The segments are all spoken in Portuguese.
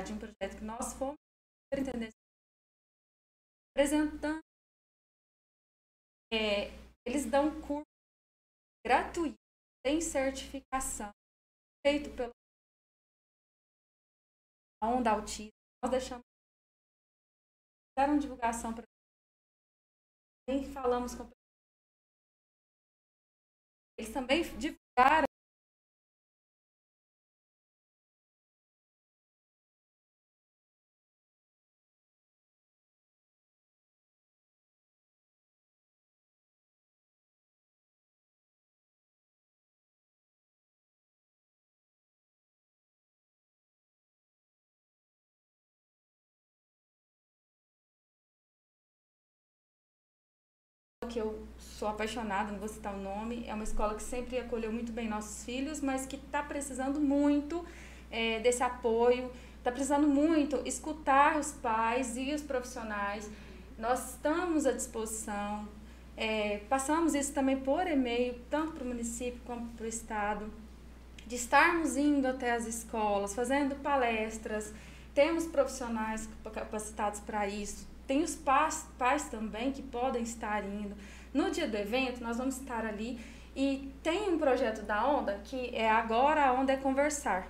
de um projeto que nós fomos apresentando. É, eles dão curso gratuito, tem certificação, feito pelo a Onda Autista. Nós deixamos fizeram divulgação para falamos com eles também divulgaram que eu sou apaixonada, não vou citar o nome, é uma escola que sempre acolheu muito bem nossos filhos, mas que está precisando muito é, desse apoio, está precisando muito escutar os pais e os profissionais. Nós estamos à disposição, é, passamos isso também por e-mail, tanto para o município como para o Estado, de estarmos indo até as escolas, fazendo palestras, temos profissionais capacitados para isso, tem os pais, pais também que podem estar indo. No dia do evento, nós vamos estar ali e tem um projeto da Onda que é agora a Onda é Conversar.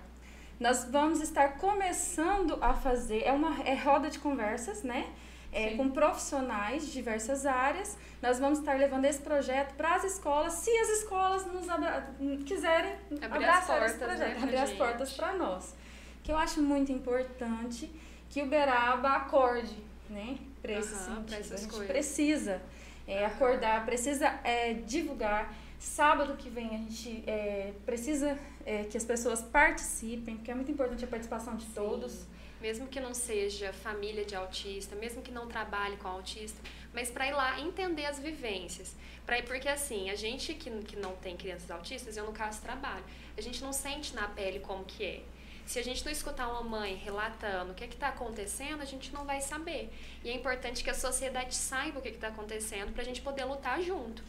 Nós vamos estar começando a fazer, é uma é roda de conversas, né? É, com profissionais de diversas áreas. Nós vamos estar levando esse projeto para as escolas, se as escolas nos abra quiserem abrir abraçar esse projeto, né, abrir as portas para nós. Que eu acho muito importante que o Beraba acorde, né? Para esse uhum, sentido. a gente coisas. precisa é, acordar, precisa é, divulgar. Sábado que vem a gente é, precisa é, que as pessoas participem, porque é muito importante a participação de Sim. todos. Mesmo que não seja família de autista, mesmo que não trabalhe com autista, mas para ir lá entender as vivências. Pra ir, porque assim, a gente que, que não tem crianças autistas, eu no caso trabalho, a gente não sente na pele como que é. Se a gente não escutar uma mãe relatando o que está acontecendo, a gente não vai saber. E é importante que a sociedade saiba o que está acontecendo para a gente poder lutar junto.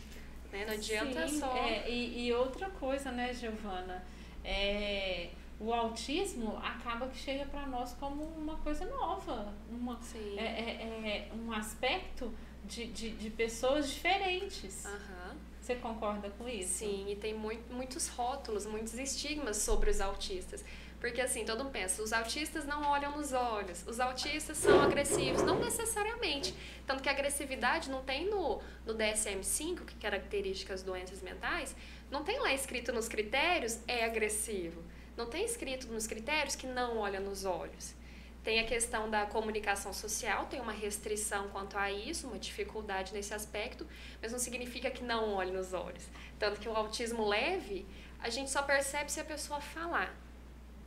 Né? Não adianta Sim, só. É, e, e, outra coisa, né, Giovana? É, o autismo acaba que chega para nós como uma coisa nova, uma, é, é, é um aspecto de, de, de pessoas diferentes. Uhum. Você concorda com isso? Sim, e tem muito, muitos rótulos, muitos estigmas sobre os autistas. Porque assim, todo mundo pensa, os autistas não olham nos olhos, os autistas são agressivos. Não necessariamente. Tanto que a agressividade não tem no, no DSM-5, que caracteriza as doenças mentais, não tem lá escrito nos critérios é agressivo. Não tem escrito nos critérios que não olha nos olhos. Tem a questão da comunicação social, tem uma restrição quanto a isso, uma dificuldade nesse aspecto, mas não significa que não olhe nos olhos. Tanto que o autismo leve, a gente só percebe se a pessoa falar.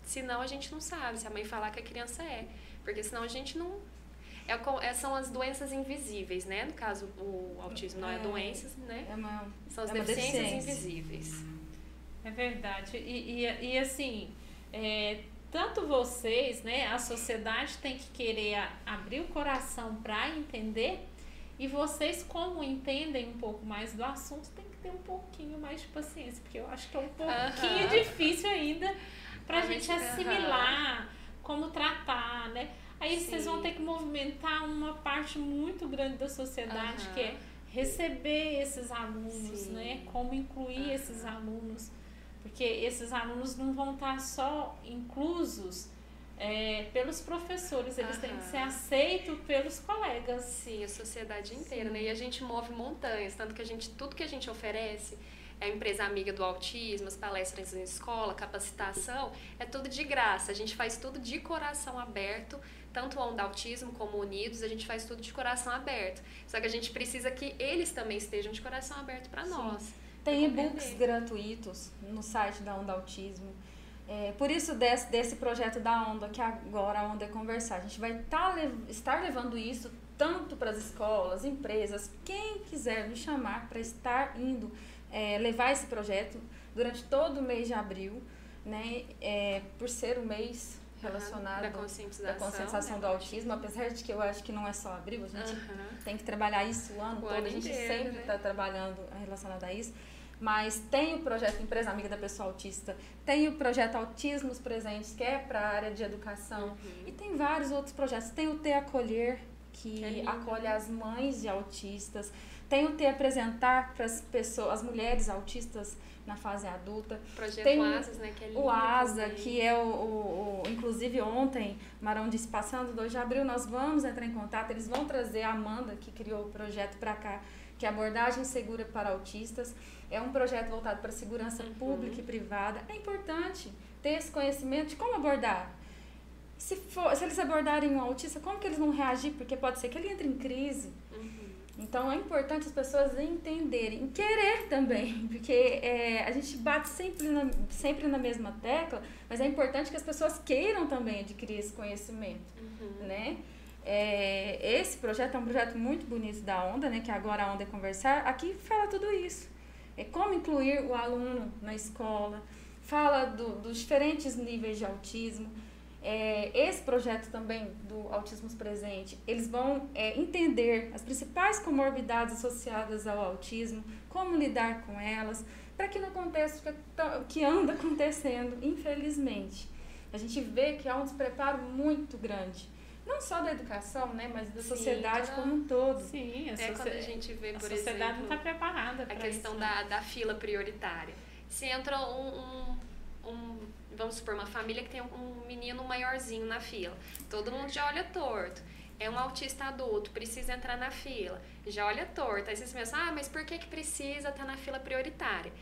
Senão a gente não sabe se a mãe falar que a criança é. Porque senão a gente não. É, são as doenças invisíveis, né? No caso, o autismo não é, é doenças, né? É uma, são as é deficiências deficiência. invisíveis. É verdade. E, e, e assim, é, tanto vocês, né? A sociedade tem que querer abrir o coração para entender. E vocês, como entendem um pouco mais do assunto, tem que ter um pouquinho mais de paciência, porque eu acho que é um pouquinho Aham. difícil ainda para a gente assimilar como tratar, né? Aí vocês Sim. vão ter que movimentar uma parte muito grande da sociedade, Aham. que é receber esses alunos, Sim. né? Como incluir Aham. esses alunos. Porque esses alunos não vão estar só inclusos é, pelos professores, eles têm que Aham. ser aceitos pelos colegas. Sim, a sociedade inteira, né? E a gente move montanhas, tanto que a gente, tudo que a gente oferece, é a empresa amiga do autismo, as palestras em escola, capacitação, é tudo de graça. A gente faz tudo de coração aberto, tanto o Onda Autismo como Unidos, a gente faz tudo de coração aberto. Só que a gente precisa que eles também estejam de coração aberto para nós. Tem e-books gratuitos no site da Onda Autismo. É, por isso, desse, desse projeto da Onda, que agora a Onda é Conversar, a gente vai tá, estar levando isso tanto para as escolas, empresas, quem quiser nos chamar para estar indo é, levar esse projeto durante todo o mês de abril, né, é, por ser o mês relacionado da da conscientização, conscientização né, do autismo, apesar de que eu acho que não é só abril, a gente Aham. tem que trabalhar isso o ano O todo, ano a gente inteiro, sempre né? está trabalhando relacionado a isso. mas tem o projeto Empresa Amiga da Pessoa Autista, tem o projeto Autismos Presentes, que é para a área de educação, uhum. e tem vários outros projetos. Tem o T Acolher, que é acolhe as mães de autistas, tem o T Apresentar para as pessoas, as mulheres autistas na fase adulta. Projeto tem Asas, né? Que é lindo o ASA, também. que é o, o, o, Inclusive ontem, Marão disse, passando 2 de abril, nós vamos entrar em contato, eles vão trazer a Amanda, que criou o projeto para cá, que é abordagem segura para autistas. É um projeto voltado para segurança uhum. pública e privada. É importante ter esse conhecimento de como abordar. Se, for, se eles abordarem um autista, como que eles vão reagir? Porque pode ser que ele entre em crise. Uhum. Então é importante as pessoas entenderem, querer também, porque é, a gente bate sempre na, sempre na mesma tecla, mas é importante que as pessoas queiram também adquirir esse conhecimento, uhum. né? É, esse projeto é um projeto muito bonito da Onda, né? Que agora a Onda é Conversar. Aqui fala tudo isso. É como incluir o aluno na escola, fala do, dos diferentes níveis de autismo, é, esse projeto também do Autismo Presente, eles vão é, entender as principais comorbidades associadas ao autismo, como lidar com elas, para que não aconteça o que, tá, que anda acontecendo, infelizmente. A gente vê que há um despreparo muito grande não só da educação, né, mas da Sim, sociedade como um todo. Sim, a é quando a gente vê, por a sociedade exemplo, não está preparada a questão isso, da, da fila prioritária. Se entra um, um, um vamos supor, uma família que tem um menino maiorzinho na fila. Todo mundo já olha torto. É um autista adulto, precisa entrar na fila. Já olha torto. Aí você pensa, ah, mas por que, que precisa estar na fila prioritária?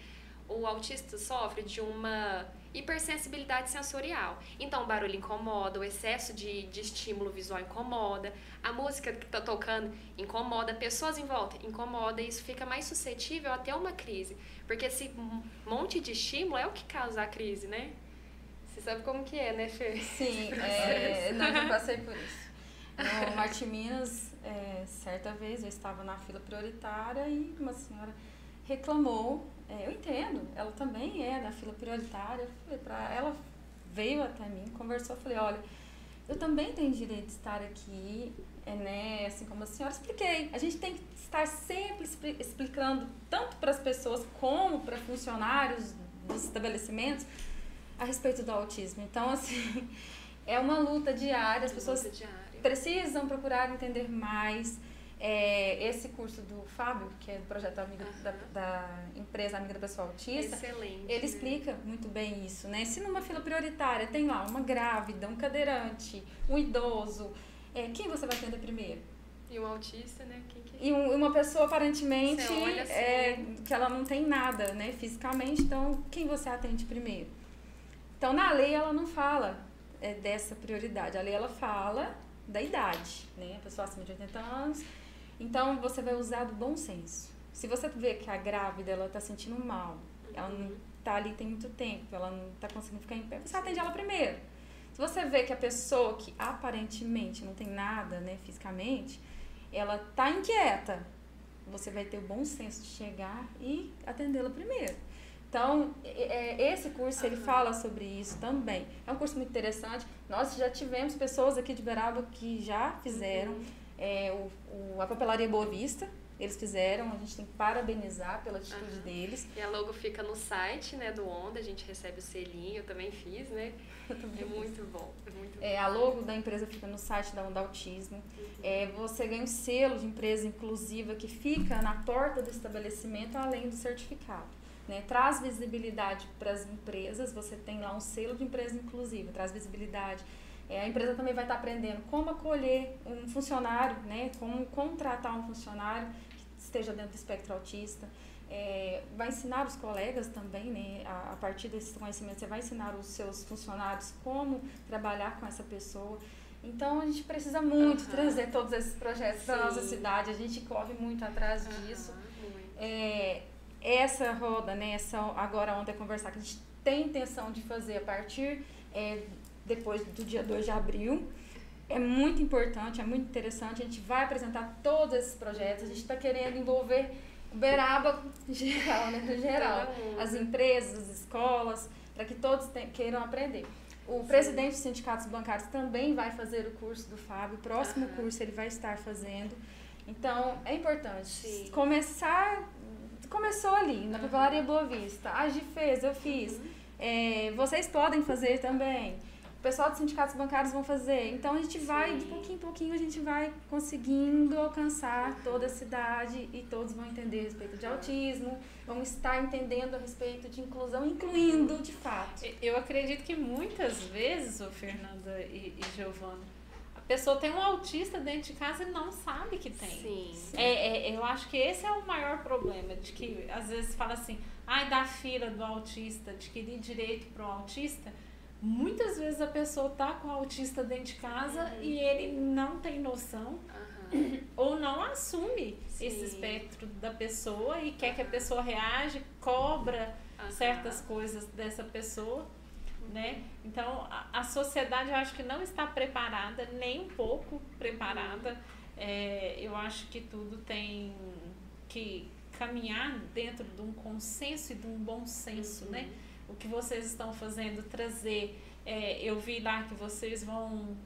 O autista sofre de uma hipersensibilidade sensorial. Então, o barulho incomoda, o excesso de, de estímulo visual incomoda, a música que está tocando incomoda, pessoas em volta incomoda, e isso fica mais suscetível a ter uma crise. Porque esse monte de estímulo é o que causa a crise, né? Você sabe como que é, né, Fer? Sim, é, não, eu passei por isso. No Marte Minas, é, certa vez eu estava na fila prioritária e uma senhora reclamou. É, eu entendo, ela também é da fila prioritária. Falei pra ela, veio até mim, conversou, eu falei, olha, eu também tenho direito de estar aqui, é, né? Assim como a senhora expliquei. A gente tem que estar sempre explicando, tanto para as pessoas como para funcionários dos estabelecimentos, a respeito do autismo. Então, assim, é uma luta diária, as pessoas diária. precisam procurar entender mais. É, esse curso do Fábio, que é do projeto Amiga uhum. da, da, empresa Amiga da Pessoa Autista, Excelente, ele né? explica muito bem isso, né? Se numa fila prioritária tem lá uma grávida, um cadeirante, um idoso, é, quem você vai atender primeiro? E um autista, né? Quem que... E um, uma pessoa aparentemente assim, é, que ela não tem nada, né, fisicamente, então quem você atende primeiro? Então, na lei, ela não fala é, dessa prioridade. A lei, ela fala da idade, né? A pessoa acima de 80 anos. Então, você vai usar do bom senso. Se você vê que a grávida, ela tá sentindo mal, ela não tá ali tem muito tempo, ela não tá conseguindo ficar em pé, você atende ela primeiro. Se você vê que a pessoa que aparentemente não tem nada, né, fisicamente, ela tá inquieta, você vai ter o bom senso de chegar e atendê-la primeiro. Então, é, esse curso, ele fala sobre isso também. É um curso muito interessante. Nós já tivemos pessoas aqui de Beraba que já fizeram. Uhum. É, o, o, a Papelaria Boa Vista, eles fizeram, a gente tem que parabenizar pela atitude uhum. deles. E a logo fica no site né, do Onda, a gente recebe o selinho, eu também fiz, né? Também é muito bom. É, muito é, a logo da empresa fica no site da Onda Autismo. Uhum. É, você ganha um selo de empresa inclusiva que fica na porta do estabelecimento, além do certificado. Né? Traz visibilidade para as empresas, você tem lá um selo de empresa inclusiva, traz visibilidade. É, a empresa também vai estar aprendendo como acolher um funcionário, né? como contratar um funcionário que esteja dentro do espectro autista. É, vai ensinar os colegas também, né? A, a, partir desse conhecimento, você vai ensinar os seus funcionários como trabalhar com essa pessoa. Então, a gente precisa muito uhum. trazer todos esses projetos para a nossa cidade, a gente corre muito atrás uhum. disso. É, essa roda, né, essa, agora ontem conversar, que a gente tem intenção de fazer a partir é, depois do dia 2 de abril. É muito importante, é muito interessante. A gente vai apresentar todos esses projetos. A gente está querendo envolver o Beraba geral, né, no geral. As empresas, as escolas, para que todos te, queiram aprender. O Sim. presidente dos sindicatos bancários também vai fazer o curso do Fábio. O próximo uhum. curso ele vai estar fazendo. Então, é importante Sim. começar começou ali, na papelaria Boa Vista. A Gi fez, eu fiz. É, vocês podem fazer também. O pessoal dos sindicatos bancários vão fazer. Então a gente vai, de pouquinho em pouquinho, a gente vai conseguindo alcançar toda a cidade e todos vão entender a respeito de autismo, vão estar entendendo a respeito de inclusão, incluindo de fato. Eu acredito que muitas vezes, ô Fernanda e, e Giovana, a pessoa tem um autista dentro de casa e não sabe que tem. Sim. É, é, eu acho que esse é o maior problema, de que às vezes fala assim, ai, da fila do autista, adquirir direito para o autista. Muitas vezes a pessoa tá com o autista dentro de casa Uhum. e ele não tem noção Aham. ou não assume Sim. esse espectro da pessoa e quer que a pessoa reage, cobra certas coisas dessa pessoa, né? Então, a, a sociedade eu acho que não está preparada, nem um pouco preparada. É, eu acho que tudo tem que caminhar dentro de um consenso e de um bom senso, né? O que vocês estão fazendo, trazer. é, eu vi lá que vocês vão.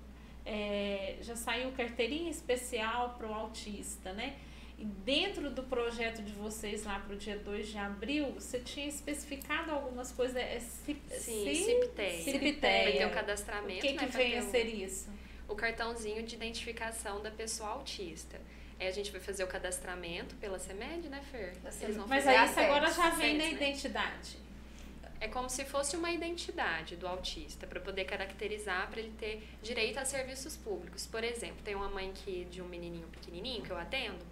é, já saiu carteirinha especial para o autista, né? E dentro do projeto de vocês lá para o dia 2 de abril, você tinha especificado algumas coisas. É, cip, Sim, ci- Cipteia. Cipteia. Vai ter o O cadastramento, que, né? que vem a o- ser isso? o cartãozinho de identificação da pessoa autista. Aí a gente vai fazer o cadastramento pela CEMED, né, Fer? Mas fazer aí a isso agora já vem na né? identidade. É como se fosse uma identidade do autista, para poder caracterizar, para ele ter direito a serviços públicos. Por exemplo, tem uma mãe que, de um menininho pequenininho que eu atendo,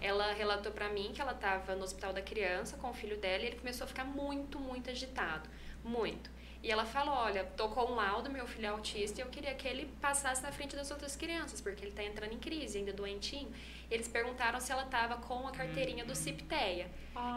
ela relatou para mim que ela estava no hospital da criança com o filho dela e ele começou a ficar muito, muito agitado. Muito. E ela falou: Olha, tô com um laudo, meu filho é autista, e eu queria que ele passasse na frente das outras crianças, porque ele está entrando em crise, ainda doentinho. Eles perguntaram se ela estava com a carteirinha do CIPTEA.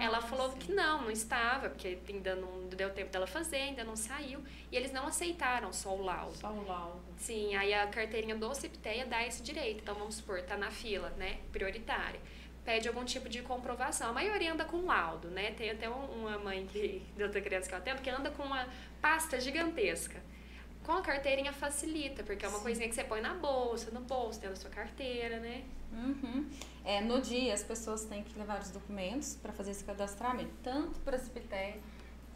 Ela falou que não, não estava, porque ainda não deu tempo dela fazer, ainda não saiu. E eles não aceitaram só o laudo. Só o laudo. Sim, aí a carteirinha do CIPTEA dá esse direito. Então, vamos supor, tá na fila, né, prioritária. Pede algum tipo de comprovação. A maioria anda com laudo, né? Tem até um- uma mãe que, de outra criança que eu atendo que anda com uma pasta gigantesca. Com a carteirinha facilita, porque é uma coisinha que você põe na bolsa, no bolso, dentro da sua carteira, né? Uhum. É, no dia, as pessoas têm que levar os documentos para fazer esse cadastramento, tanto para a CIPTEA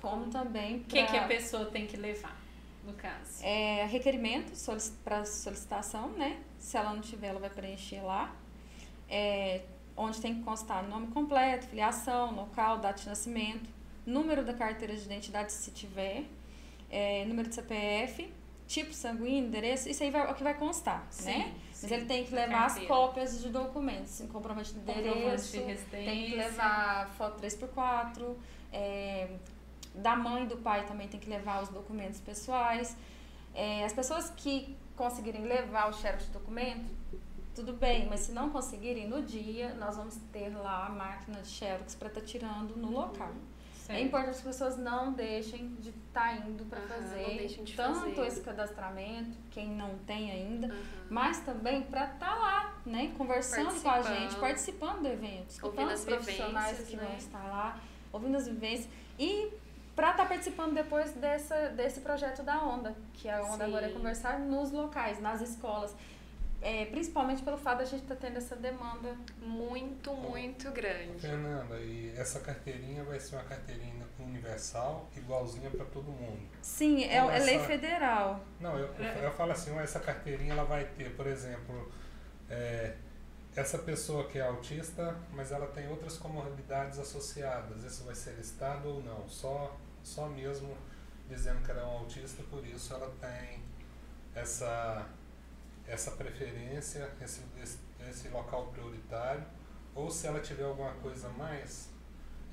como também O que, que a para pessoa tem que levar, no caso? é, requerimento para solicitação, né? Se ela não tiver, ela vai preencher lá. É, onde tem que constar nome completo, filiação, local, data de nascimento, número da carteira de identidade, se tiver, é, número de CPF, tipo sanguíneo, endereço, isso aí vai, é o que vai constar, né? Mas ele tem que levar as cópias de documentos, comprovante de Comprovante endereço, de residência. tem que levar foto 3x4, é, da mãe e do pai também tem que levar os documentos pessoais. É, as pessoas que conseguirem levar o xerox de documento, tudo bem, mas se não conseguirem no dia, nós vamos ter lá a máquina de xerox para estar tirando no local. É Certo. importante que as pessoas não deixem de estar indo para Aham, fazer não deixem de tanto fazer. esse cadastramento, quem não tem ainda, Aham. mas também para estar lá, né, conversando com a gente, participando do evento, escutando Ouvindo os as profissionais vivências, que né? vão estar lá, ouvindo as vivências e para estar participando depois dessa, desse projeto da Onda, que a Onda agora é Sim. conversar nos locais, nas escolas. É, principalmente pelo fato da gente estar tendo essa demanda. Muito, muito grande. Fernanda, e essa carteirinha vai ser uma carteirinha universal, igualzinha para todo mundo. Sim, é, é lei Essa- federal. Não, eu, eu, eu falo assim, essa carteirinha ela vai ter, por exemplo, é, essa pessoa que é autista, mas ela tem outras comorbidades associadas. Isso vai ser listado ou não? Só, só mesmo dizendo que ela é um autista, por isso ela tem essa, essa preferência, esse, esse, local prioritário. Ou se ela tiver alguma coisa a mais,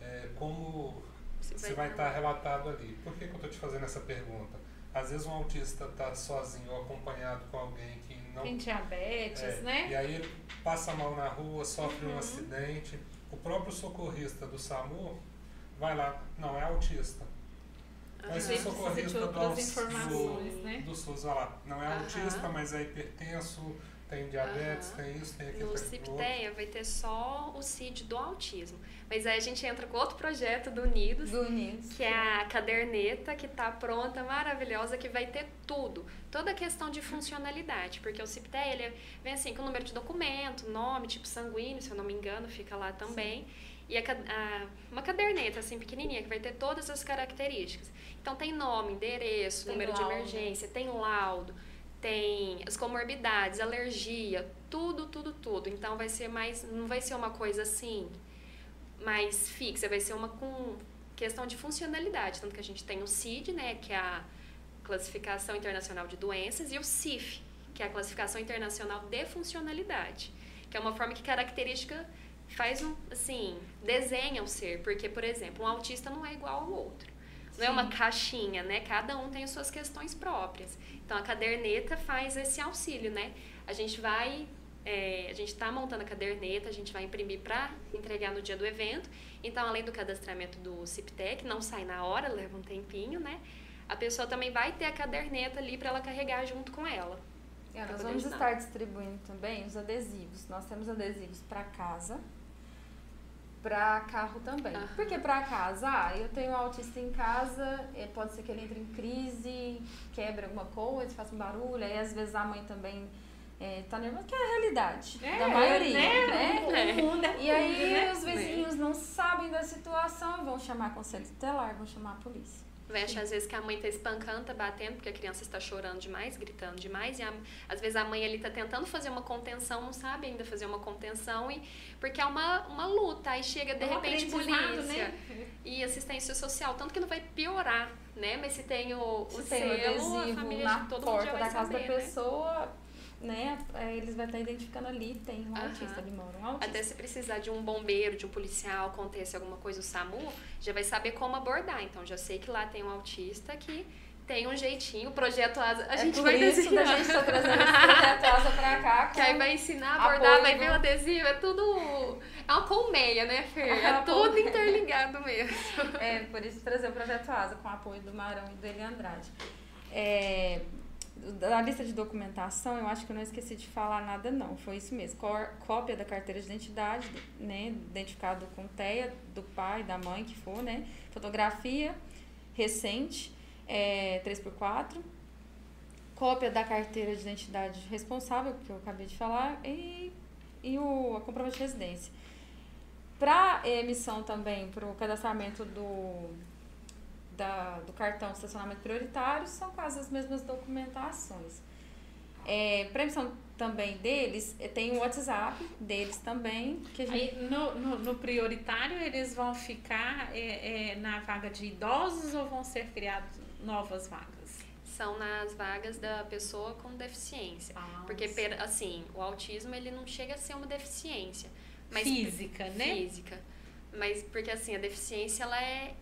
é, como se vai estar relatado ali. Por que, que eu estou te fazendo essa pergunta? Às vezes um autista está sozinho ou acompanhado com alguém que não. Tem diabetes, é, né? E aí ele passa mal na rua, sofre Uhum. um acidente. O próprio socorrista do SAMU vai lá, não é autista. Mas precisa de socorrista do, né? do SUS vai lá, não é autista, mas é hipertenso, tem diabetes, tem isso, tem aquilo, No. CIPTEA vai ter só o CID do autismo. Mas aí a gente entra com outro projeto do Unidos, Do Unidos. que é a caderneta que está pronta, maravilhosa, que vai ter tudo. Toda a questão de funcionalidade, porque o CIPTEA ele vem assim com o número de documento, nome, tipo sanguíneo, se eu não me engano, fica lá também. e a, a, uma caderneta assim pequenininha que vai ter todas as características. Então tem nome, endereço, Tem número laudo. de emergência, tem laudo, tem as comorbidades, alergia, tudo, tudo, tudo. Então vai ser mais, não vai ser uma coisa assim mais fixa, vai ser uma com questão de funcionalidade, tanto que a gente tem o CID, né, que é a Classificação Internacional de Doenças, e o CIF, que é a Classificação Internacional de Funcionalidade, que é uma forma que característica faz um, assim, desenha o ser, porque, por exemplo, um autista não é igual ao outro. Não é uma caixinha, né? Cada um tem as suas questões próprias. Então, a caderneta faz esse auxílio, né? A gente vai, é, a gente está montando a caderneta, a gente vai imprimir para entregar no dia do evento. Então, além do cadastramento do CIPTEC, não sai na hora, leva um tempinho, né? A pessoa também vai ter a caderneta ali para ela carregar junto com ela. É, nós vamos ajudar. estar distribuindo também os adesivos. Nós temos adesivos para casa, para carro também. Aham. Por que para casa? Ah, eu tenho um autista em casa, eh, pode ser que ele entre em crise, quebre alguma coisa, faça um barulho, aí às vezes a mãe também eh, tá nervosa, que é a realidade da maioria, né? O mundo é E aí né? os vizinhos não sabem da situação, vão chamar conselho tutelar, vão chamar a polícia. Vai achar às vezes que a mãe tá espancando, tá batendo, porque a criança está chorando demais, gritando demais, e a- às vezes a mãe ali tá tentando fazer uma contenção, não sabe ainda fazer uma contenção, e porque é uma, uma luta, aí chega de É repente aprendizado, polícia né? e assistência social, tanto que não vai piorar, né? Mas se tem o, o Se tem um selo, a adesivo família na de todo mundo porta já da vai casa saber, da né? pessoa, né? Eh, Eles vão estar identificando ali, tem um autista, ali mora um autista. Até se precisar de um bombeiro, de um policial, acontece alguma coisa, o SAMU, já vai saber como abordar. Então, já sei que lá tem um autista que tem um jeitinho, o projeto Asa. A é gente vai isso desenhar. da gente tá trazendo esse projeto Asa pra cá. Que aí vai ensinar a abordar, apoio vai ver o adesivo, é tudo. É uma colmeia, né, Fer? É É tudo interligado mesmo. É, por isso trazer o projeto Asa com o apoio do Marão e do Eli Andrade. É, da lista de documentação, eu acho que eu não esqueci de falar nada, não. Foi isso mesmo. Cópia da carteira de identidade, né? Identificado com TEA, do pai, da mãe, que for, né? Fotografia recente, é, 3x4. Cópia da carteira de identidade responsável, que eu acabei de falar, e, e o, a comprovante de residência. Para emissão também, para o cadastramento do, da, do cartão de estacionamento prioritário, são quase as mesmas documentações. É, para emissão também deles, eh, tem o WhatsApp deles também, que a gente Aí, no, no, no prioritário, eles vão ficar é, é, na vaga de idosos ou vão ser criadas novas vagas? São nas vagas da pessoa com deficiência. Ah, Porque, per- assim, o autismo ele não chega a ser uma deficiência. Mas Física, né? Física. Mas porque, assim, a deficiência ela é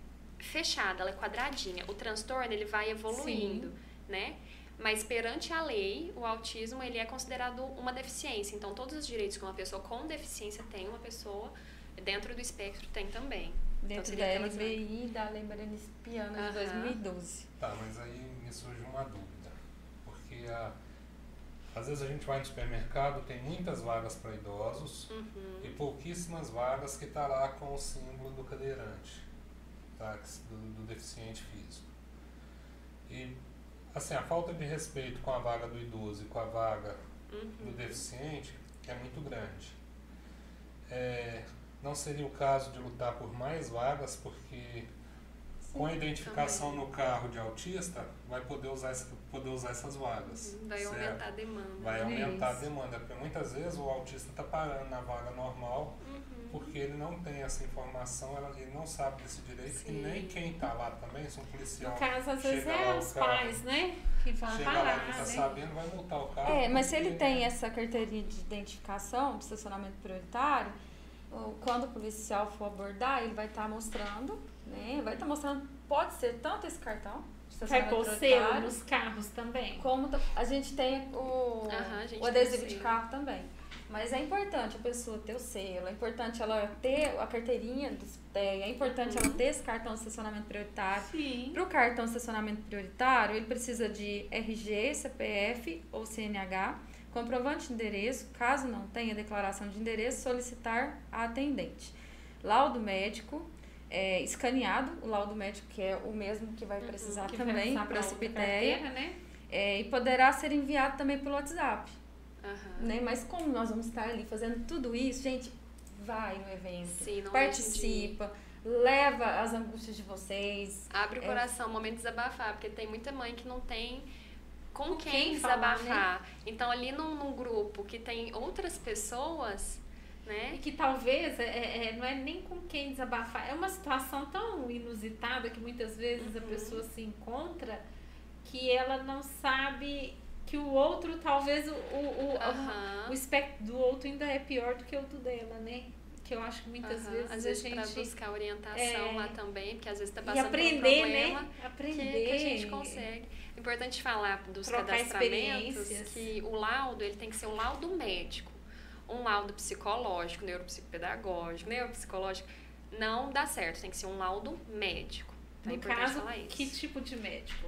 fechada, ela é quadradinha. O transtorno ele vai evoluindo, né? Mas perante a lei, o autismo ele é considerado uma deficiência. Então, todos os direitos que uma pessoa com deficiência tem, uma pessoa dentro do espectro tem também. dentro seria da LBI, da Lei Berenice Piana de Aham. 2012. Tá, mas aí me surge uma dúvida. Porque a, às vezes a gente vai no supermercado, tem muitas vagas para idosos Uhum. e pouquíssimas vagas que tá lá com o símbolo do cadeirante, do, do deficiente físico. E assim, a falta de respeito com a vaga do idoso e com a vaga do Uhum. deficiente é muito grande. É, não seria o caso de lutar por mais vagas, porque com a identificação também. no carro de autista, vai poder usar, poder usar essas vagas. Uhum. Vai certo? aumentar a demanda. Vai né? aumentar a Isso. demanda, porque muitas vezes o autista está parando na vaga normal Uhum. Porque ele não tem essa informação, ela- ele não sabe desse direito e Sim. nem quem está lá também, se um policial No caso, às vezes, é lá, os carro- pais, né? Que vão chega lá parar, e não está né? sabendo, vai multar o carro. É, mas se ele tem essa carteirinha de identificação, de estacionamento prioritário, quando o policial for abordar, ele vai estar mostrando, né? Vai estar mostrando, pode ser tanto esse cartão de Vai estacionamento pôr selo prioritário, nos carros também. como a gente tem o, Aham, gente o tem adesivo o de carro também. Mas é importante a pessoa ter o selo, é importante ela ter a carteirinha do SPEA, é importante ela ter esse cartão de estacionamento prioritário. Para o cartão de estacionamento prioritário, ele precisa de RG, CPF ou CNH, comprovante de endereço, caso não tenha declaração de endereço, solicitar a atendente. Laudo médico, é, escaneado, o laudo médico que é o mesmo que vai precisar Que vai também para a carteira, né? é, e poderá ser enviado também pelo WhatsApp. Aham. Né? Mas como nós vamos estar ali fazendo tudo isso, gente, vai no evento, Sim, participa, leva as angústias de vocês. Abre o É. coração, momento de desabafar, porque tem muita mãe que não tem com, Com quem, quem falar, desabafar. Então, ali num, num grupo que tem outras pessoas, E né? que talvez é, é- é- não é nem com quem desabafar. É uma situação tão inusitada que muitas vezes a Uhum. pessoa se encontra que ela não sabe que o outro, talvez, o, o, o, o espectro do outro ainda é pior do que o do dela, né? Que eu acho que muitas vezes Às a vezes para gente. buscar orientação é, lá também, porque às vezes tá E passando aprender, por um problema. né? que, Aprender. que a gente consegue. Importante falar dos Trocar cadastramentos que o laudo ele tem que ser um laudo médico, um laudo psicológico, neuropsicopedagógico, neuropsicológico não dá certo, tem que ser um laudo médico. É No caso, falar isso. que tipo de médico?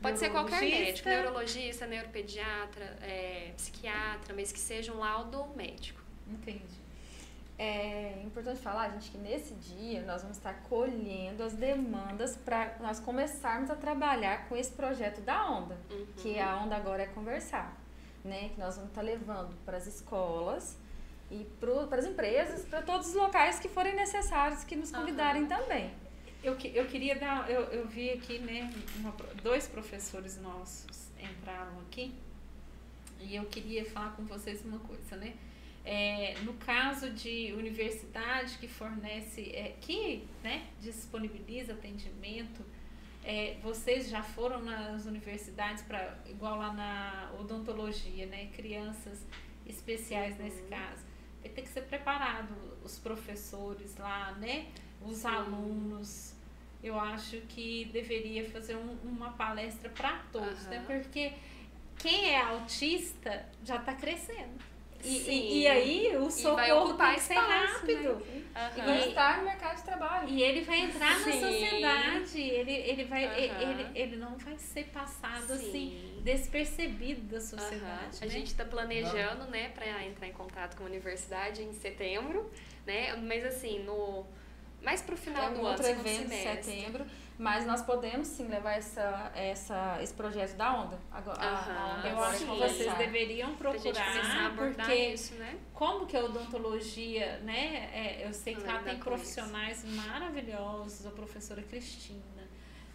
Pode ser qualquer médico, neurologista, neuropediatra, é, psiquiatra, mas que seja um laudo médico. Entendi. É importante falar, gente, que nesse dia nós vamos estar colhendo as demandas para nós começarmos a trabalhar com esse projeto da Onda, Uhum. que a Onda agora é conversar, né? Que nós vamos estar levando para as escolas e para as empresas, para todos os locais que forem necessários, que nos convidarem também. Eu, eu queria dar, eu, eu vi aqui, né, uma dois professores nossos entraram aqui e eu queria falar com vocês uma coisa, né? É, no caso de universidade que fornece, é, que né, disponibiliza atendimento, é, vocês já foram nas universidades para igual lá na odontologia, né? Crianças especiais nesse caso. Vai ter que ser preparado os professores lá, né? Os Sim. alunos. Eu acho que deveria fazer um- uma palestra para todos, né? Aham. Porque quem é autista já está crescendo. E, e, e aí o vai socorro ocupar tem que ser espaço, rápido. E Aham. vamos estar no mercado de trabalho. E ele vai entrar na Sim. sociedade, ele, ele, vai, Aham. ele, ele, não vai ser passado assim, Sim. despercebido da sociedade. A né? gente está planejando, né, para entrar em contato com a universidade em setembro, né? Mas assim, no mais pro final Tem do um ano, outro segundo evento em setembro, mas nós podemos sim levar essa, essa, esse projeto da Onda. Agora. Onda Eu agora acho que vocês deveriam procurar, porque isso, né? como que a odontologia, né? é, eu sei que lá tem profissionais maravilhosos, a professora Cristina.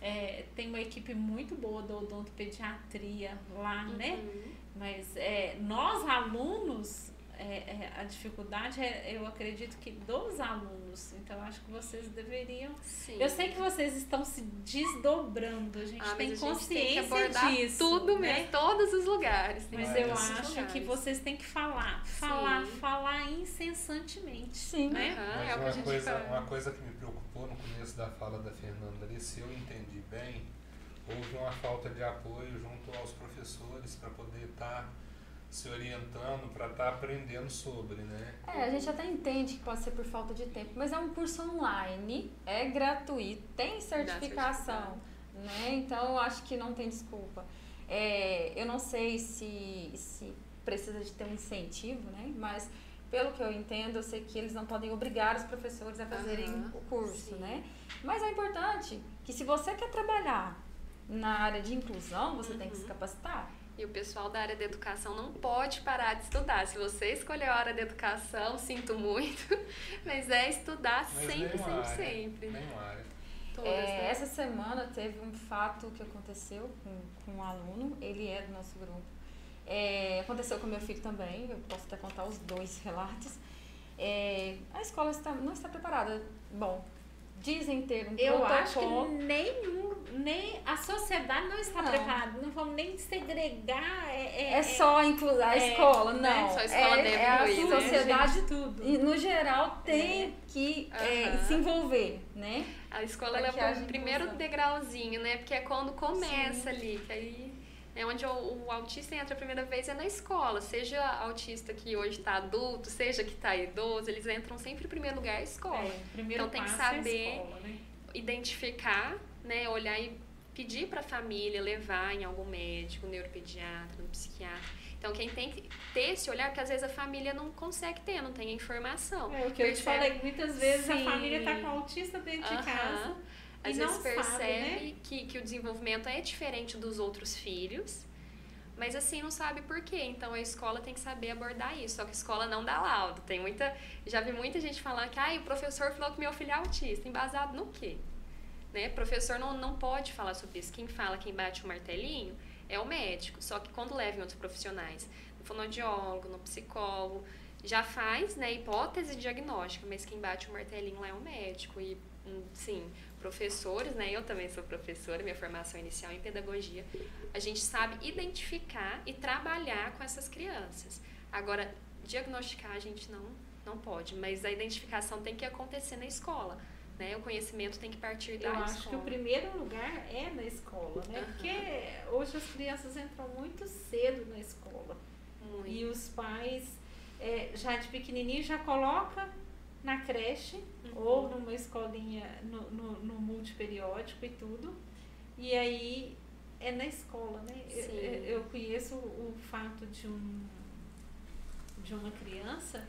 é, tem uma equipe muito boa da odontopediatria lá, né? Uhum. Mas é, nós alunos, é, é, a dificuldade é, eu acredito que dos alunos. Então, eu acho que vocês deveriam. Sim. Eu sei que vocês estão se desdobrando, a gente Ah, tem mas a gente consciência tem que disso. tudo né? mesmo, todos os lugares. Mas que eu todos os acho que lugares. vocês têm que falar, falar, Sim. falar incessantemente. Sim. né? Mas é o que a uma gente coisa, fala. uma coisa que me preocupou no começo da fala da Fernanda ali, se eu entendi bem, houve uma falta de apoio junto aos professores para poder estar se orientando, para estar aprendendo sobre, né? É, a gente até entende que pode ser por falta de tempo, mas é um curso online, é gratuito, tem certificação, né? Então eu acho que não tem desculpa. É, eu não sei se, se precisa de ter um incentivo, né? Mas pelo que eu entendo, eu sei que eles não podem obrigar os professores a fazerem Aham, o curso, sim. né? Mas é importante que se você quer trabalhar na área de inclusão, você tem que se Uhum. capacitar. E o pessoal da área da educação não pode parar de estudar. Se você escolheu a área da educação, sinto muito, mas é estudar Mas sempre, sempre, área, sempre. Nenhuma área. Todas, É, né? Essa semana teve um fato que aconteceu com, com um aluno, ele é do nosso grupo. É, aconteceu com meu filho também, eu posso até contar os dois relatos. É, a escola está, não está preparada. Bom, dizem ter um Eu acho que nenhum, nem a sociedade não está Não. preparada. Não vamos nem segregar. É, É só incluir a é, escola, né? não. Só a escola é, deve é a incluir, né? sociedade, Gente, tudo. e, no geral, tem que é, Aham. se envolver, né? A escola é o primeiro inclusão. degrauzinho, né? Porque é quando começa ali, que aí é onde o, o autista entra a primeira vez é na escola. Seja autista que hoje está adulto, seja que está idoso, eles entram sempre em primeiro lugar a escola. É, primeiro Então tem que é saber escola, né? Identificar, né? Olhar e pedir para a família levar em algum médico, neuropediatra, no psiquiatra. Então quem tem que ter esse olhar, porque às vezes a família não consegue ter, não tem a informação. É o que eu te Percebe? falei, muitas vezes Sim. a família está com autista dentro de Aham. casa. Às e vezes não percebe sabe, né? que, que o desenvolvimento é diferente dos outros filhos, Mas assim, não sabe por quê. Então a escola tem que saber abordar isso. Só que a escola não dá laudo. Tem muita. Já vi muita gente falar que ah, o professor falou que meu filho é autista. Embasado no quê? Né? O professor não, não pode falar sobre isso. Quem fala, quem bate o martelinho é o médico. Só que quando leva em outros profissionais, no fonoaudiólogo, no psicólogo, já faz né, hipótese diagnóstica, mas quem bate o martelinho lá é o médico. E, hum, sim, professores, né? Eu também sou professora, minha formação inicial em pedagogia. A gente sabe identificar e trabalhar com essas crianças. Agora, diagnosticar a gente não, não pode, mas a identificação tem que acontecer na escola. Né? O conhecimento tem que partir da Eu escola. acho que o primeiro lugar é na escola, né? Uhum. Porque hoje as crianças entram muito cedo na escola. Muito. E os pais, é, já de pequenininho, já coloca na creche Uhum. ou numa escolinha, no, no, no multiperiódico e tudo. E aí é na escola, né? Eu- eu conheço o fato de um de uma criança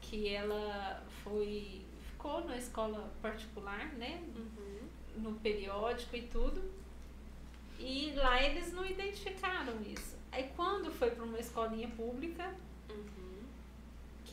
que ela foi ficou na escola particular, né? Uhum. no periódico e tudo. E lá eles não identificaram isso. Aí quando foi para uma escolinha pública, Uhum.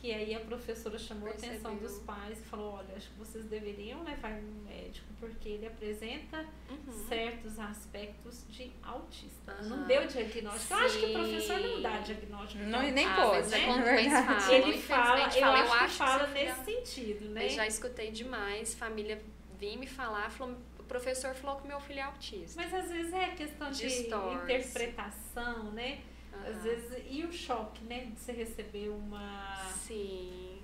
Que aí a professora chamou a atenção Percebeu. dos pais e falou, olha, acho que vocês deveriam levar no médico, porque ele apresenta Uhum. certos aspectos de autista. Aham. Não deu diagnóstico. Eu acho que o Sim. professor não dá diagnóstico. Não, de e nem Ah, pode, é né? quando Na mais verdade. fala. Ele fala, eu fala, eu acho que fala nesse sentido, né? Eu já escutei demais, família vir me falar, falou, o professor falou que meu filho é autista. Mas às vezes é questão de Distorce. interpretação, né? Às Aham. vezes, e o choque, né? De você receber uma. Sim.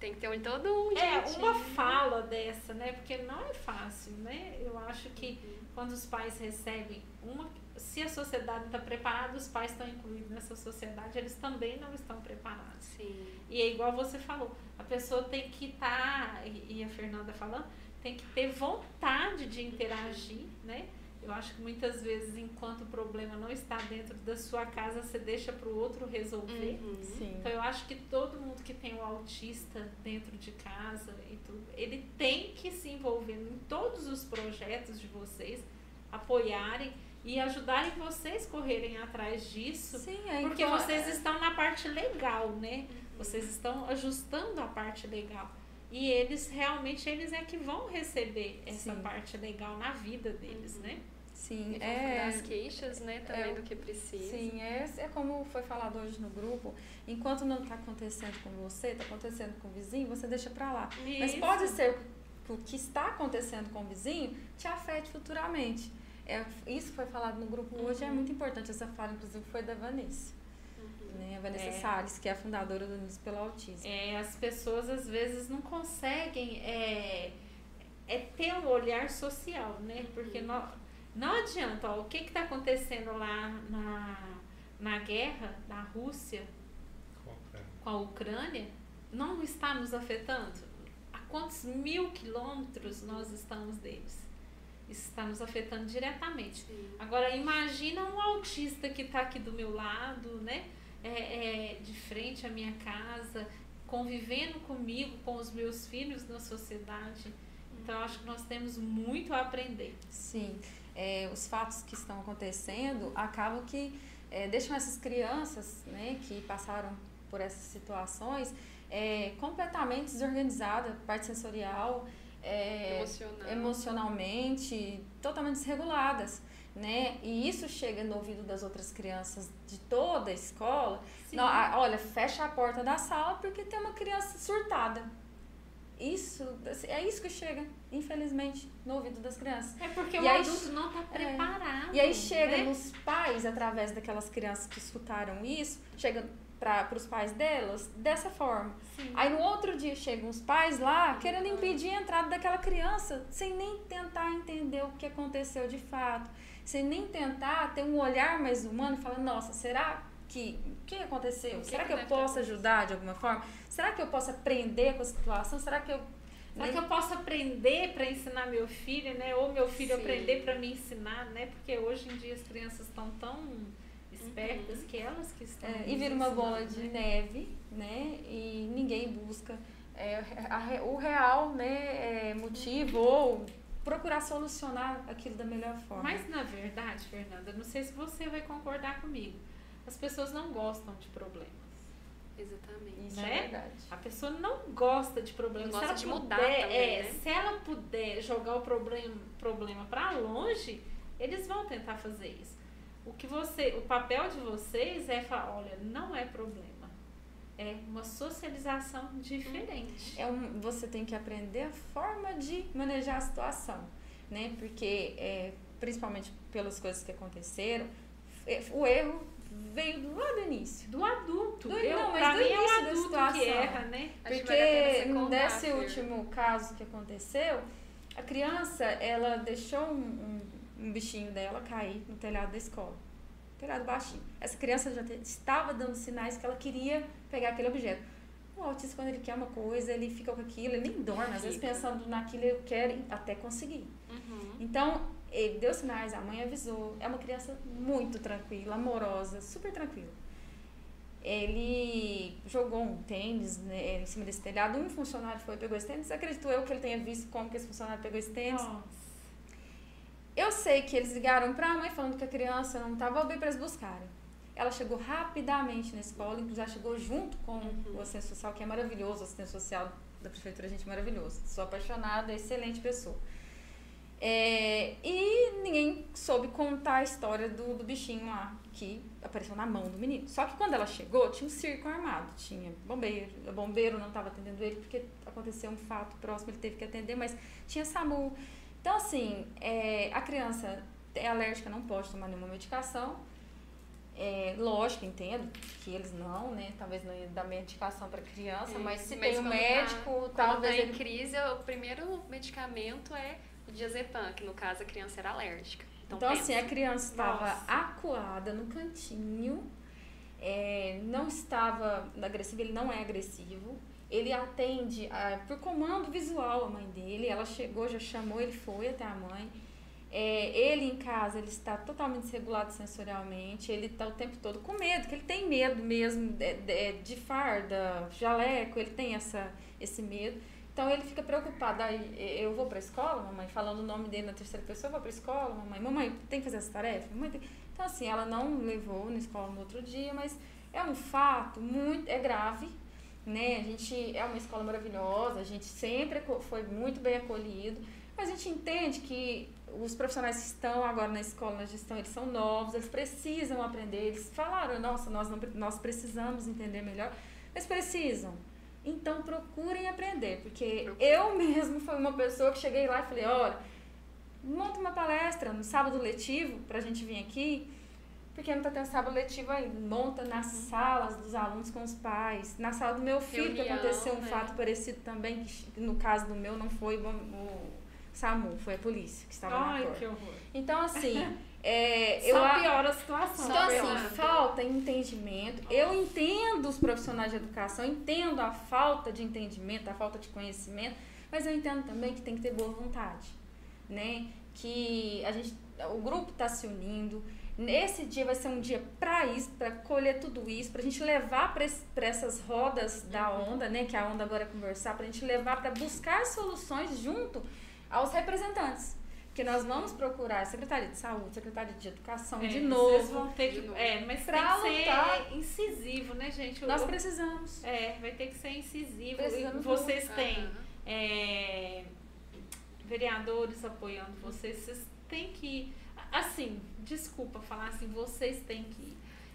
Tem que ter um, todo um É, jeitinho. uma fala dessa, né? Porque não é fácil, né? Eu acho que Uhum. quando os pais recebem uma. Se a sociedade está preparada, os pais estão incluídos nessa sociedade, eles também não estão preparados. Sim. E é igual você falou, a pessoa tem que estar, e e a Fernanda falando, tem que ter vontade de interagir, né? Eu acho que muitas vezes, enquanto o problema não está dentro da sua casa, você deixa para o outro resolver. Uhum. Sim. Então eu acho que todo mundo que tem um autista dentro de casa e tudo, ele tem que se envolver em todos os projetos de vocês, apoiarem e ajudarem vocês correrem atrás disso, Sim, é porque igual- vocês estão na parte legal, né? Uhum. Vocês estão ajustando a parte legal. E eles realmente eles é que vão receber essa Sim. parte legal na vida deles, Uhum. né? Sim, é. dar as queixas, né, também é, do que precisa. Sim, é, é como foi falado hoje no grupo. Enquanto não está acontecendo com você, está acontecendo com o vizinho, você deixa para lá. Mas Isso. pode ser que o que está acontecendo com o vizinho te afete futuramente. É, isso foi falado no grupo hoje, é Uhum. muito importante. Essa fala, inclusive, foi da Vanessa. Uhum. Né? A Vanessa É. Salles, que é a fundadora do Unidos pelo Autismo. É, as pessoas às vezes não conseguem é, é ter um olhar social, né? Porque Uhum. não, não adianta, ó, o que está acontecendo lá na, na guerra da Rússia Comprando. com a Ucrânia não está nos afetando? A quantos mil quilômetros nós estamos deles? Isso está nos afetando diretamente. Sim. Agora imagina um autista que está aqui do meu lado, né? É, é, de frente à minha casa, convivendo comigo, com os meus filhos na sociedade. Então acho que nós temos muito a aprender. Sim, é, os fatos que estão acontecendo acabam que é, deixam essas crianças né, que passaram por essas situações é, completamente desorganizadas, parte sensorial, é, Emocional. emocionalmente, totalmente desreguladas. Né? E isso chega no ouvido das outras crianças de toda a escola. Não, olha, fecha a porta da sala porque tem uma criança surtada. Isso, é isso que chega, infelizmente, no ouvido das crianças. É porque E o aí- adulto não está preparado. E aí chega né? nos pais, através daquelas crianças que escutaram isso, chega para os pais delas dessa forma. Sim. Aí no outro dia chegam os pais lá querendo impedir a entrada daquela criança, sem nem tentar entender o que aconteceu de fato, sem nem tentar ter um olhar mais humano e falar, nossa, será que o que aconteceu? Que será que que, eu posso ajudar de alguma forma? Será que eu posso aprender com a situação? Será que eu Será que eu posso aprender para ensinar meu filho, né? Ou meu filho Sim. aprender para me ensinar, né? Porque hoje em dia as crianças estão tão espertas que elas que estão. É, e vira uma bola de né? neve, né? E ninguém busca é, a o real né, é, motivo ou procurar solucionar aquilo da melhor forma. Mas na verdade, Fernanda, não sei se você vai concordar comigo. As pessoas não gostam de problemas. Exatamente. Isso Né? é verdade. A pessoa não gosta de problemas. Não se gosta ela de puder, mudar também, é, né? se ela puder jogar o problema, problema para longe, eles vão tentar fazer isso. O que você, o papel de vocês é falar, olha, não é problema. É uma socialização diferente. É um, você tem que aprender a forma de manejar a situação, né? Porque, é, principalmente pelas coisas que aconteceram, é, o erro veio do lá do início. Do adulto. Do- Eu, não, mas do mim é início da situação. que erra, né? Porque contar, nesse último caso que aconteceu, a criança, ela deixou um, um, um bichinho dela cair no telhado da escola. Telhado baixinho. Essa criança já te- estava dando sinais que ela queria pegar aquele objeto. O autista, quando ele quer uma coisa, ele fica com aquilo, ele nem dorme. Às vezes pensando naquilo, ele quer até conseguir. Uhum. Então, ele deu sinais, a mãe avisou. É uma criança muito tranquila, amorosa, super tranquila. Ele jogou um tênis né, em cima desse telhado. Um funcionário foi e pegou esse tênis. Acredito eu que ele tenha visto como que esse funcionário pegou esse tênis. Nossa. Eu sei que eles ligaram pra mãe falando que a criança não estava bem para eles buscarem. Ela chegou rapidamente na escola, inclusive já chegou junto com o assistente social, que é maravilhoso, o assistente social da prefeitura, gente maravilhoso. Sou apaixonada, excelente pessoa. É, e ninguém soube contar a história do, do bichinho lá, que apareceu na mão do menino. Só que quando ela chegou, tinha um circo armado, tinha bombeiro. O bombeiro não estava atendendo ele porque aconteceu um fato próximo, ele teve que atender, mas tinha SAMU. Então, assim, é, a criança é alérgica, não pode tomar nenhuma medicação. É, lógico, entendo que eles não, né? Talvez não ia dar medicação para criança, É, mas se mas tem um tá- médico, Quando talvez tá em ele crise, o primeiro medicamento é diazepam, que no caso a criança era alérgica. Então, Então, assim, a criança estava acuada no cantinho, é, não estava agressivo, ele não é agressivo. Ele atende ah, por comando visual a mãe dele. Ela chegou, já chamou, ele foi até a mãe. É, ele em casa, ele está totalmente desregulado sensorialmente. Ele está o tempo todo com medo, que ele tem medo mesmo de, de, de farda, jaleco, ele tem essa, esse medo. Então ele fica preocupado. Aí eu vou para a escola, mamãe, falando o nome dele na terceira pessoa, eu vou para a escola, mamãe, mamãe, tem que fazer essa tarefa? Então, assim, ela não levou na escola no outro dia, mas é um fato muito. é grave, né? A gente é uma escola maravilhosa, a gente sempre foi muito bem acolhido, mas a gente entende que os profissionais que estão agora na escola, na gestão, eles são novos, eles precisam aprender. Eles falaram, nossa, nós, não, nós precisamos entender melhor, mas precisam. Então procurem aprender, porque eu mesmo fui uma pessoa que cheguei lá e falei, olha, monta uma palestra no sábado letivo pra gente vir aqui, porque não tá tendo sábado letivo ainda. Monta nas salas dos alunos com os pais, na sala do meu filho, que Reunião, aconteceu um né? fato parecido também, que no caso do meu não foi o, SAMU, foi a polícia que estava na Ai, porta. que horror. Então, assim, é, eu Só a- piora a situação. então, assim, piora. falta entendimento. Eu entendo os profissionais de educação, entendo a falta de entendimento, a falta de conhecimento, mas eu entendo também que tem que ter boa vontade, né? Que a gente, o grupo está se unindo. Nesse dia vai ser um dia para isso, para colher tudo isso, para a gente levar para essas rodas da onda, né? Que a onda agora é conversar, para a gente levar para buscar soluções junto aos representantes. Porque nós vamos procurar a Secretaria de Saúde, Secretaria de Educação, É, de Vocês novo. vão ter que, é, mas Pra tem que lutar. ser incisivo, né, gente? Nós precisamos. É, vai ter que ser incisivo. Precisamos vocês Aham. têm é, vereadores apoiando vocês, vocês têm que. Assim, desculpa falar assim, vocês têm que.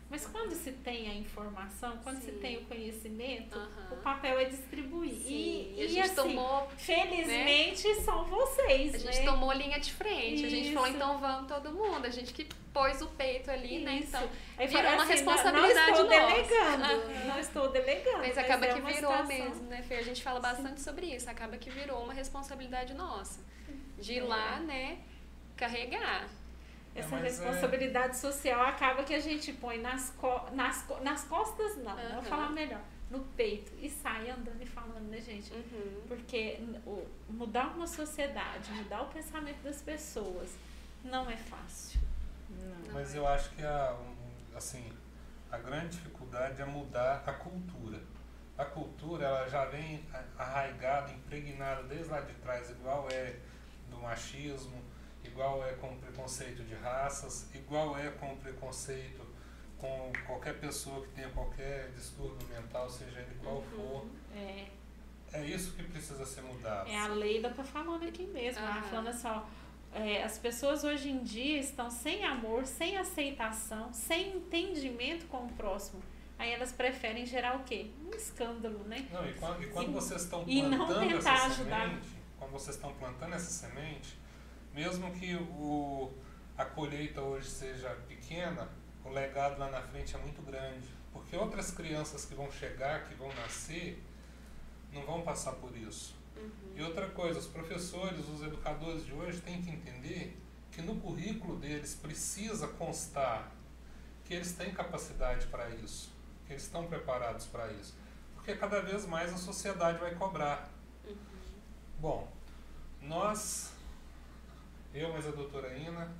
Mas quando se tem a informação, quando se Sim. tem o conhecimento, Aham. o papel é distribuir. Sim, E, e a gente assim, tomou felizmente são vocês, A né? gente tomou linha de frente, a gente falou, Isso. então vamos todo mundo. A gente que pôs o peito ali, né? Isso. Então, Aí virou uma assim, responsabilidade não, não estou nossa. delegando, Aham. não estou delegando. mas acaba é que virou situação- mesmo, né, Fer? A gente fala bastante sobre isso. Acaba que virou uma responsabilidade nossa. De ir lá, né, carregar. Essa É, mas é- responsabilidade social acaba que a gente põe nas, co nas, co- nas costas, não, Aham. vou falar melhor, no peito e sai andando e falando, né, gente? Uhum. Porque o- mudar uma sociedade, mudar o pensamento das pessoas, não é fácil. Não. Mas eu acho que a, assim, a grande dificuldade é mudar a cultura. A cultura ela já vem arraigada, impregnada desde lá de trás, igual é do machismo, igual é com o preconceito de raças, igual é com o preconceito com qualquer pessoa que tenha qualquer distúrbio mental, seja ele qual for. É, É isso que precisa ser mudado. é a Leila tá falando aqui mesmo, ela Aham. falando assim, ó, é, as pessoas hoje em dia estão sem amor, sem aceitação, sem entendimento com o próximo. Aí elas preferem gerar o quê? Um escândalo, né? Não, e quando, e quando Sim. vocês estão E não plantando tentar essa ajudar. semente, quando vocês estão plantando essa semente, mesmo que o, a colheita hoje seja pequena, o legado lá na frente é muito grande. Porque outras crianças que vão chegar, que vão nascer, não vão passar por isso. E outra coisa, os professores, os educadores de hoje têm que entender que no currículo deles precisa constar que eles têm capacidade para isso, que eles estão preparados para isso. Porque cada vez mais a sociedade vai cobrar. Bom, nós, eu mais a doutora Ina,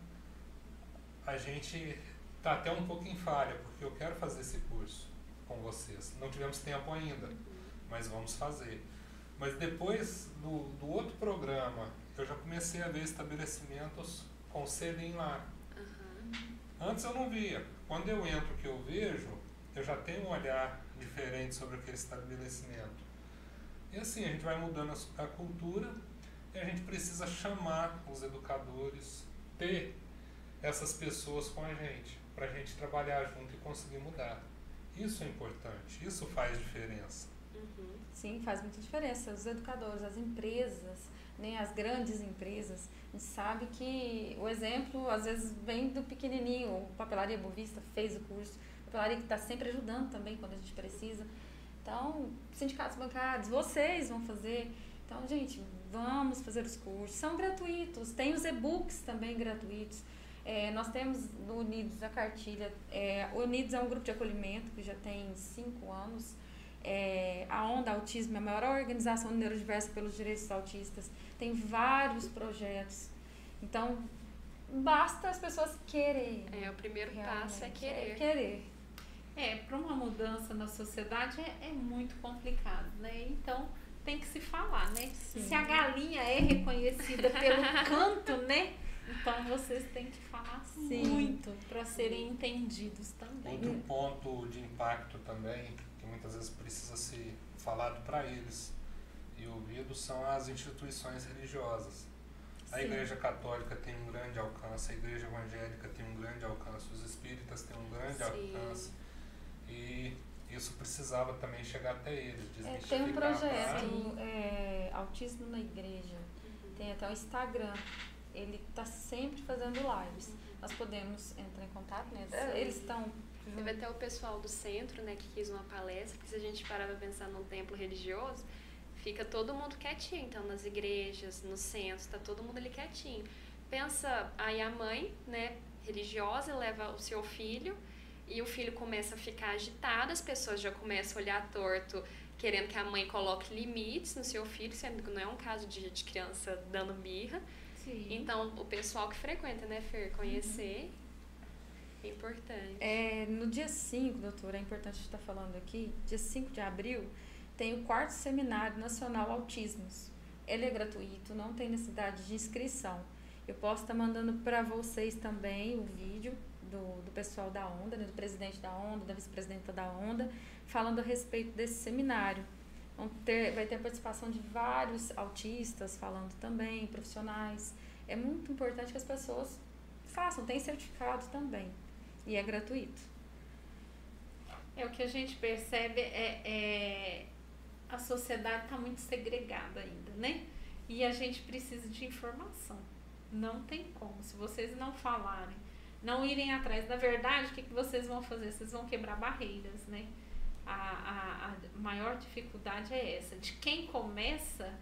a gente está até um pouco em falha, porque eu quero fazer esse curso com vocês. Não tivemos tempo ainda, mas vamos fazer. Mas depois do, do outro programa, eu já comecei a ver estabelecimentos com selim lá. Antes eu não via. Quando eu entro que eu vejo, eu já tenho um olhar diferente sobre aquele estabelecimento. E assim, a gente vai mudando a a cultura e a gente precisa chamar os educadores, ter essas pessoas com a gente, para a gente trabalhar junto e conseguir mudar. Isso é importante, isso faz diferença. Sim, faz muita diferença. Os educadores, as empresas, né, as grandes empresas, a gente sabe que o exemplo às vezes vem do pequenininho. O Papelaria Bovista fez o curso, papelaria que está sempre ajudando também quando a gente precisa. Então, sindicatos bancários, vocês vão fazer. Então, gente, vamos fazer os cursos. São gratuitos, tem os e-books também gratuitos. É, nós temos no Unidos a cartilha. É, o Unidos é um grupo de acolhimento que já tem cinco anos. É, a Onda Autismo é a maior organização neurodiversa pelos direitos dos autistas. Tem vários projetos. Então, basta as pessoas quererem. É, o primeiro passo é querer. É querer. É, para uma mudança na sociedade é, é muito complicado, né? Então tem que se falar, né? Sim. Se a galinha é reconhecida pelo canto, né? Então vocês têm que falar Sim. muito para serem entendidos também. Outro ponto de impacto também, que muitas vezes precisa ser falado para eles e ouvido, são as instituições religiosas. A Sim. Igreja Católica tem um grande alcance, a Igreja Evangélica tem um grande alcance, os espíritas têm um grande Sim. alcance. E isso precisava também chegar até eles. É, tem um projeto, é, Autismo na Igreja. Tem até o Instagram. Ele está sempre fazendo lives. Nós podemos entrar em contato, né? Sim. Eles estão. Teve até o pessoal do centro, né, que quis uma palestra, que se a gente parar pra pensar num templo religioso, fica todo mundo quietinho. Então, nas igrejas, nos centros, tá todo mundo ali quietinho. Pensa, aí a mãe, né, religiosa, leva o seu filho e o filho começa a ficar agitado, as pessoas já começam a olhar torto, querendo que a mãe coloque limites no seu filho, sendo que não é um caso de, de criança dando birra. Sim. Então, o pessoal que frequenta, né, Fer, conhecer é importante. É, no dia 5, doutora, é importante estar falando aqui, dia 5 de abril, tem o quarto Seminário Nacional Autismos. Ele é gratuito, não tem necessidade de inscrição. Eu posso estar mandando para vocês também o vídeo do, do pessoal da Onda, né, do presidente da Onda, da vice-presidenta da Onda, falando a respeito desse seminário. Vão ter, vai ter a participação de vários autistas falando também, profissionais. É muito importante que as pessoas façam, tem certificado também. E é gratuito. É o que a gente percebe é, é a sociedade está muito segregada ainda, né? E a gente precisa de informação. Não tem como. Se vocês não falarem, não irem atrás. Na verdade, o que, que vocês vão fazer? Vocês vão quebrar barreiras, né? A, a, a maior dificuldade é essa, de quem começa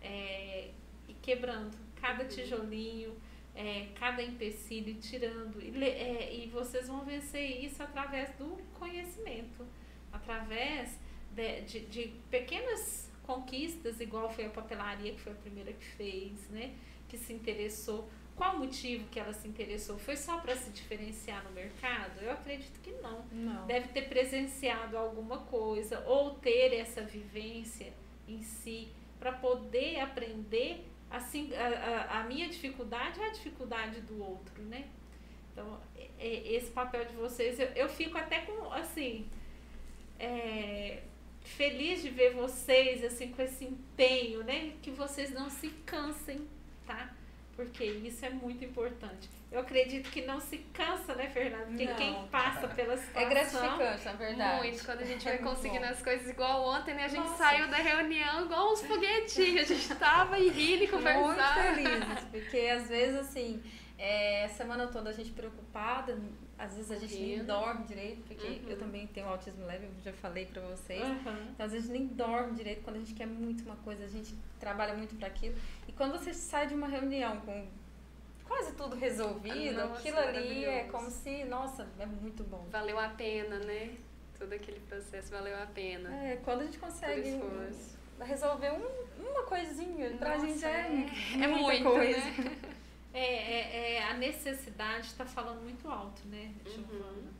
é, e quebrando cada tijolinho, é, cada empecilho, tirando. E, é, e vocês vão vencer isso através do conhecimento, através de, de, de pequenas conquistas, igual foi a papelaria, que foi a primeira que fez, né? Que se interessou. Qual o motivo que ela se interessou? Foi só para se diferenciar no mercado? Eu acredito que não Não. deve ter presenciado alguma coisa ou ter essa vivência em si para poder aprender assim a, a, a minha dificuldade é a dificuldade do outro né Então, esse papel de vocês, eu, eu fico até com, assim, é, feliz de ver vocês, assim, com esse empenho, né? Que vocês não se cansem, tá? Porque isso é muito importante. Eu acredito que não se cansa, né, Fernanda? Porque Não. quem passa pela É situação... gratificante, na verdade. Muito, quando a gente É vai muito conseguindo bom. as coisas igual ontem, né? A gente Nossa. saiu da reunião igual uns foguetinhos. A gente tava e rindo e Muito conversando. felizes, porque às vezes, assim, é, semana toda a gente preocupada, às vezes a gente nem dorme direito, porque Uhum. eu também tenho autismo leve, eu já falei pra vocês. Aham. Então, às vezes nem dorme direito quando a gente quer muito uma coisa, a gente trabalha muito para aquilo. E quando você sai de uma reunião com quase tudo resolvido, Nossa, aquilo ali é como se, nossa, é muito bom. Valeu a pena, né? Todo aquele processo valeu a pena. É, quando a gente consegue resolver um- uma coisinha, pra Nossa, gente é, é- muita é muito, coisa. né? É, é, é, a necessidade está falando muito alto, né, Uhum. Giovana?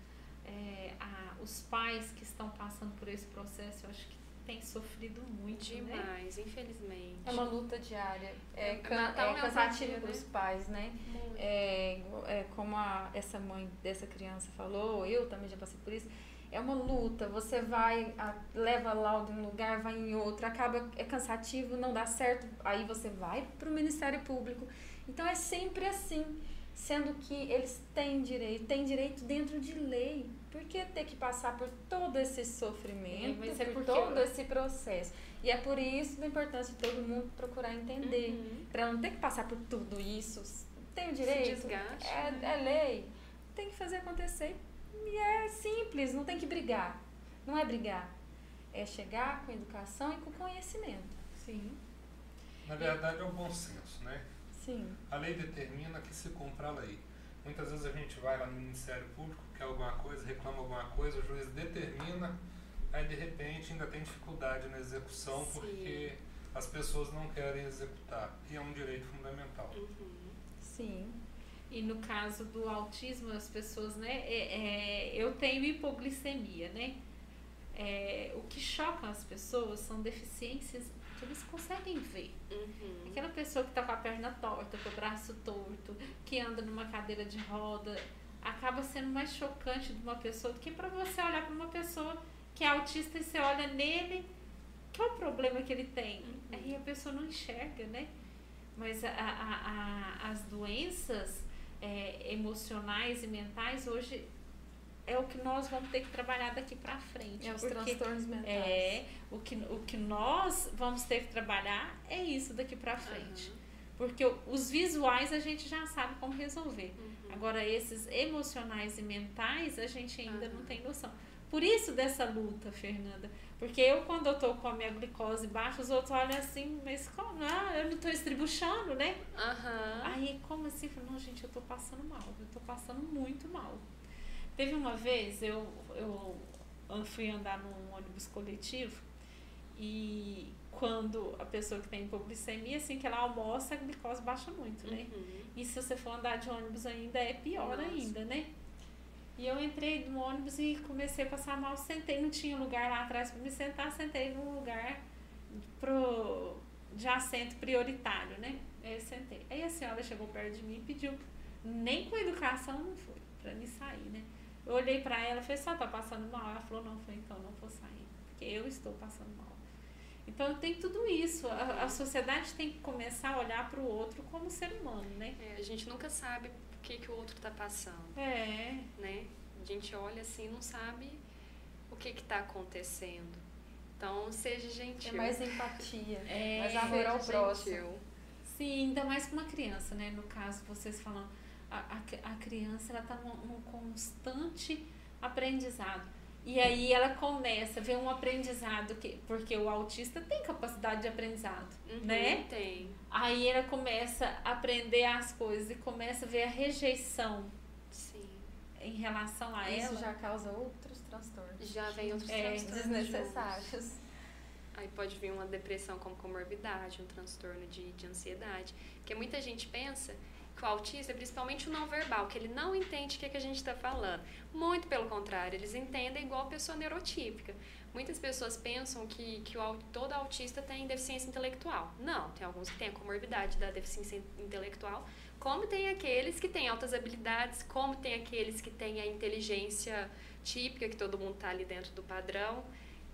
É, a, os pais que estão passando por esse processo, eu acho que têm sofrido muito, né? Demais, infelizmente. É uma luta diária. É, É, can, é cansativo para né? os pais, né? É, é, como a, essa mãe dessa criança falou, eu também já passei por isso. É uma luta. Você vai, a- leva laudo em um lugar, vai em outro, acaba é cansativo, não dá certo. Aí você vai para o Ministério Público. Então é sempre assim, sendo que eles têm direito, têm direito dentro de lei. Por que ter que passar por todo esse sofrimento, É, é por todo esse processo? E é por isso da importância de todo mundo procurar entender, Uhum. para não ter que passar por tudo isso. Tem o direito, desgaste, é, né? é lei, tem que fazer acontecer. E é simples, não tem que brigar. Não é brigar, é chegar com educação e com conhecimento. Sim. Na verdade é o bom senso, né? Sim. A lei determina que se cumpra a lei. Muitas vezes a gente vai lá no Ministério Público, quer alguma coisa, reclama alguma coisa, o juiz determina, aí de repente ainda tem dificuldade na execução Sim. porque as pessoas não querem executar. E é um direito fundamental. Uhum. Sim. E no caso do autismo, as pessoas, né? é- é, eu tenho hipoglicemia, né? É, o que choca as pessoas são deficiências que eles conseguem ver. Uhum. Aquela pessoa que está com a perna torta, com o braço torto, que anda numa cadeira de roda, acaba sendo mais chocante de uma pessoa do que para você olhar para uma pessoa que é autista e você olha nele, qual é o problema que ele tem? Uhum. Aí a pessoa não enxerga, né? Mas a, a- a- as doenças é, emocionais e mentais hoje é o que nós vamos ter que trabalhar daqui para frente. É os transtornos mentais. é, o que, o que nós vamos ter que trabalhar é isso daqui pra frente. Aham. Porque os visuais a gente já sabe como resolver. Uhum. Agora, esses emocionais e mentais, a gente ainda não Aham. tem noção. Por isso dessa luta, Fernanda. Porque eu, quando eu tô com a minha glicose baixa, os outros olham assim, mas como? Ah, eu não tô estribuchando, né? Aí, como assim? Não, gente, eu tô passando mal. Eu tô passando muito mal. Teve uma vez, eu, eu fui andar num ônibus coletivo e quando a pessoa que tem hipoglicemia, assim que ela almoça, a glicose baixa muito, né? Uhum. E se você for andar de ônibus ainda, é pior Nossa. ainda, né? E eu entrei no ônibus e comecei a passar mal, sentei, não tinha lugar lá atrás para me sentar, sentei num lugar pro, de assento prioritário, né? Aí eu sentei. Aí a senhora chegou perto de mim e pediu, nem com educação não foi, para me sair, né? Eu olhei para ela e falei, só tá passando mal? Ela falou, não, foi então não vou sair, porque eu estou passando mal. Então tem tudo isso. A, a sociedade tem que começar a olhar para o outro como ser humano, né? É, a gente nunca sabe o que, que o outro tá passando, É, né? A gente olha assim e não sabe o que que tá acontecendo. Então, seja É gentil. mais empatia, É, mais amor ao Seja próximo. gentil. sim, ainda mais com uma criança, né? No caso, vocês falam, a, a, a criança ela tá num, num constante aprendizado. E aí ela começa a ver um aprendizado que porque o autista tem capacidade de aprendizado, Uhum, né? Tem. Aí ela começa a aprender as coisas e começa a ver a rejeição Sim. em relação a Isso ela. já causa outros transtornos. Já vem outros É, transtornos. Desnecessários. juntos. Aí pode vir uma depressão como comorbidade, um transtorno de, de ansiedade. Porque muita gente pensa o autista é principalmente o não verbal, que ele não entende o que, que a gente está falando. Muito pelo contrário, eles entendem igual a pessoa neurotípica. Muitas pessoas pensam que, que o, todo autista tem deficiência intelectual. Não, tem alguns que têm a comorbidade da deficiência intelectual, Como tem aqueles que têm altas habilidades, como tem aqueles que têm a inteligência típica, que todo mundo está ali dentro do padrão.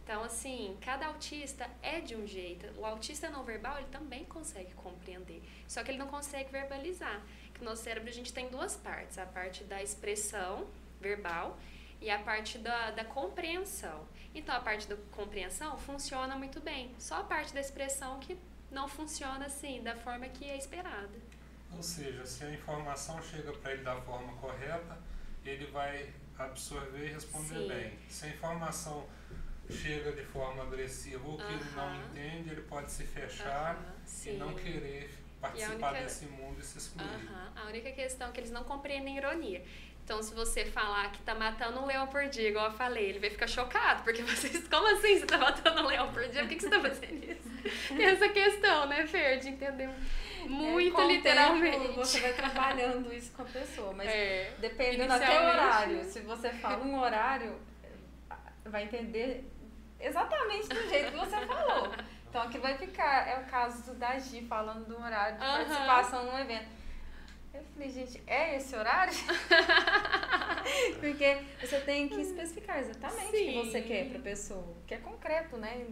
Então, assim, cada autista é de um jeito. O autista não verbal, ele também consegue compreender. Só que ele não consegue verbalizar. Que no nosso cérebro a gente tem duas partes. A parte da expressão verbal e a parte da, da compreensão. Então, a parte da compreensão funciona muito bem. Só a parte da expressão que não funciona assim, da forma que é esperada. Ou seja, se a informação chega para ele da forma correta, ele vai absorver e responder Sim. bem. Se a informação chega de forma agressiva ou que ele não entende, ele pode se fechar e não querer participar única- desse mundo e se excluir. A única questão é que eles não compreendem ironia. Então, se você falar que tá matando um leão por dia, igual eu falei, ele vai ficar chocado, porque vocês, como assim você tá matando um leão por dia? Por que, que você tá fazendo isso? Tem essa questão, né, Fer, de entender muito É, literalmente. tempo, você vai trabalhando isso com a pessoa, mas É, dependendo até o horário. Se você fala um horário, vai entender exatamente do jeito que você falou. Então aqui vai ficar, é o caso do Dagi falando do horário de participação num evento. Eu falei, gente, é esse horário? Porque você tem que especificar exatamente o que Sim. você quer pra pessoa. Que é concreto, né?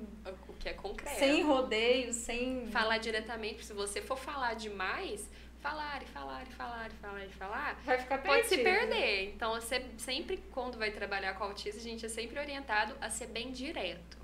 o que é concreto. Sem rodeios, sem. Falar diretamente, se você for falar demais, falar e falar e falar e falar e falar, Vai ficar pode se perdido. perder. Então, você sempre, quando vai trabalhar com autista, a gente é sempre orientado a ser bem direto,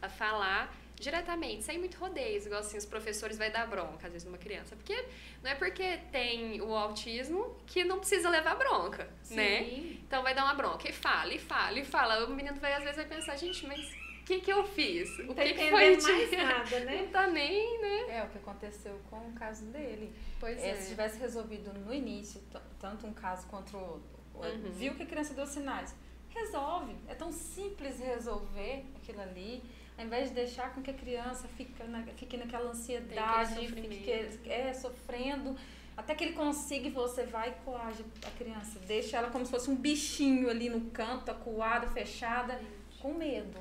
a falar diretamente, sem muito rodeios, igual assim, os professores vai dar bronca, às vezes, numa criança. Porque não é porque tem o autismo que não precisa levar bronca, né? Sim. Então vai dar uma bronca e fala, e fala, e fala. O menino vai, às vezes, vai pensar, gente, mas o que que eu fiz? O tá que, que foi mais nada, né? Não tá nem, né? É o que aconteceu com o caso dele. Pois É, Se tivesse resolvido no início, tanto um caso quanto o outro, Uhum. viu que a criança deu sinais, resolve. É tão simples resolver aquilo ali, ao invés de deixar com que a criança fique, na, fique naquela ansiedade, fique é, sofrendo, até que ele consiga e você vai e coage a criança. Deixa ela como se fosse um bichinho ali no canto, acuada, fechada, com medo.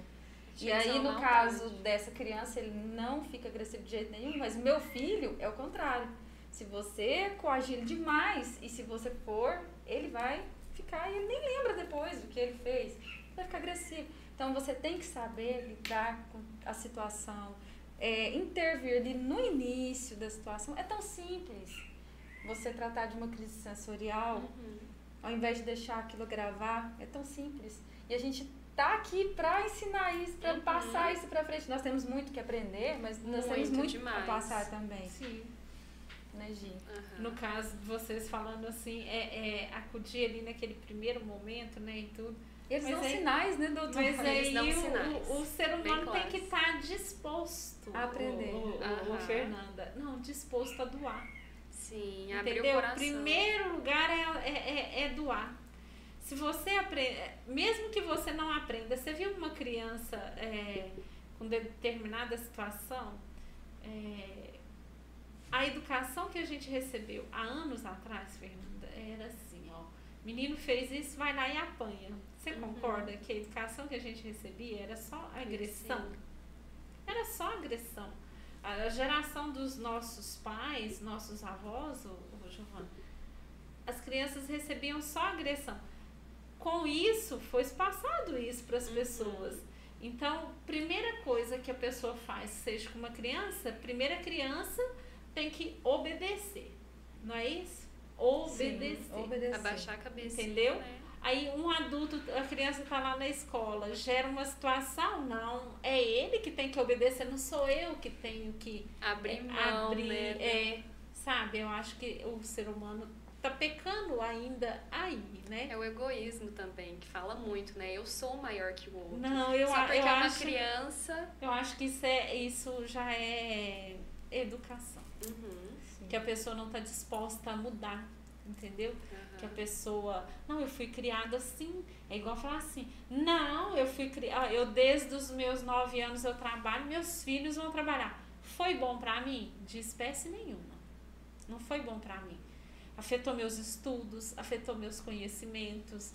E aí, no caso dessa criança, ele não fica agressivo de jeito nenhum, mas meu filho é o contrário. Se você coagir ele demais e se você for, ele vai ficar e ele nem lembra depois do que ele fez. Vai ficar agressivo. Então você tem que saber lidar com a situação, é, intervir ali no início da situação. É tão simples. Você tratar de uma crise sensorial, Uhum. ao invés de deixar aquilo gravar, é tão simples. E a gente tá aqui para ensinar isso, para Uhum. passar isso para frente. Nós temos muito que aprender, mas nós temos Muito muito demais. a passar também, Sim. Né, Gi? Aham. No caso de vocês falando assim, é, é acudir ali naquele primeiro momento, né, e tudo. Eles Mas dão aí- sinais, né, doutor? Mas Eles aí dão o, sinais, o, o ser bem humano tem claros. que estar disposto A aprender. O, o, o- o Aham. Fernanda. Não, disposto a doar. Sim, abrir o Entendeu? coração. Primeiro lugar é, é, é, é doar. Se você aprende, mesmo que você não aprenda, você viu uma criança é, com determinada situação, é, a educação que a gente recebeu há anos atrás, Fernanda, era assim, ó, menino fez isso, vai lá e apanha. Você Uhum. concorda que a educação que a gente recebia era só agressão? Era só agressão. A geração dos nossos pais, nossos avós, ô, Giovana, as crianças recebiam só agressão. Com isso, foi passado isso para as Uhum. pessoas. Então, primeira coisa que a pessoa faz, seja com uma criança, primeira criança tem que obedecer. Não é isso? Obedecer. Sim, obedecer. Abaixar a cabeça. Entendeu? Né? Aí um adulto, a criança tá lá na escola, gera uma situação, não, é ele que tem que obedecer, não sou eu que tenho que Abrir é, mão, abrir, né? é, sabe? Eu acho que o ser humano tá pecando ainda aí, né? É o egoísmo também, que fala muito, né? Eu sou maior que o outro. Não, eu, Só porque eu é uma acho, criança. eu acho que isso é, isso já é educação, Uhum, que a pessoa não tá disposta a mudar, entendeu? aham. que a pessoa, não, eu fui criada assim, é igual falar assim, não, eu fui criada, eu desde os meus nove anos eu trabalho, meus filhos vão trabalhar. Foi bom pra mim? De espécie nenhuma. Não foi bom pra mim. Afetou meus estudos, afetou meus conhecimentos.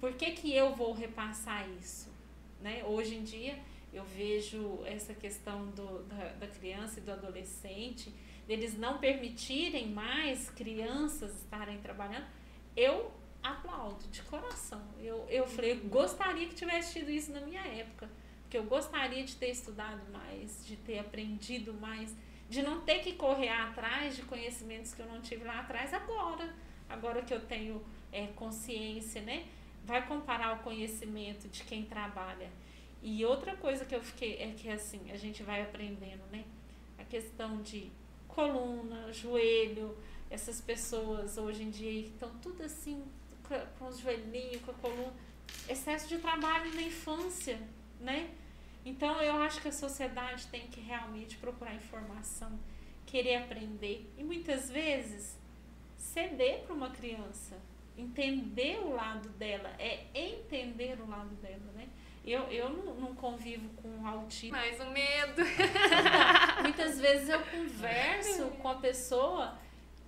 Por que que eu vou repassar isso? Né? Hoje em dia eu vejo essa questão do, da, da criança e do adolescente deles não permitirem mais crianças estarem trabalhando, eu aplaudo de coração. Eu, eu falei, eu gostaria que tivesse tido isso na minha época. Porque eu gostaria de ter estudado mais, de ter aprendido mais, de não ter que correr atrás de conhecimentos que eu não tive lá atrás agora. Agora que eu tenho é, consciência, né? Vai comparar o conhecimento de quem trabalha. E outra coisa que eu fiquei é que assim, a gente vai aprendendo, né? A questão de coluna, joelho, essas pessoas hoje em dia estão tudo assim, com os joelhinhos, com a coluna. Excesso de trabalho na infância né? Então eu acho que a sociedade tem que realmente procurar informação, querer aprender e muitas vezes ceder para uma criança, entender o lado dela, é entender o lado dela, né? Eu, eu não, não convivo com autismo. Mais um medo. Muitas vezes eu converso com a pessoa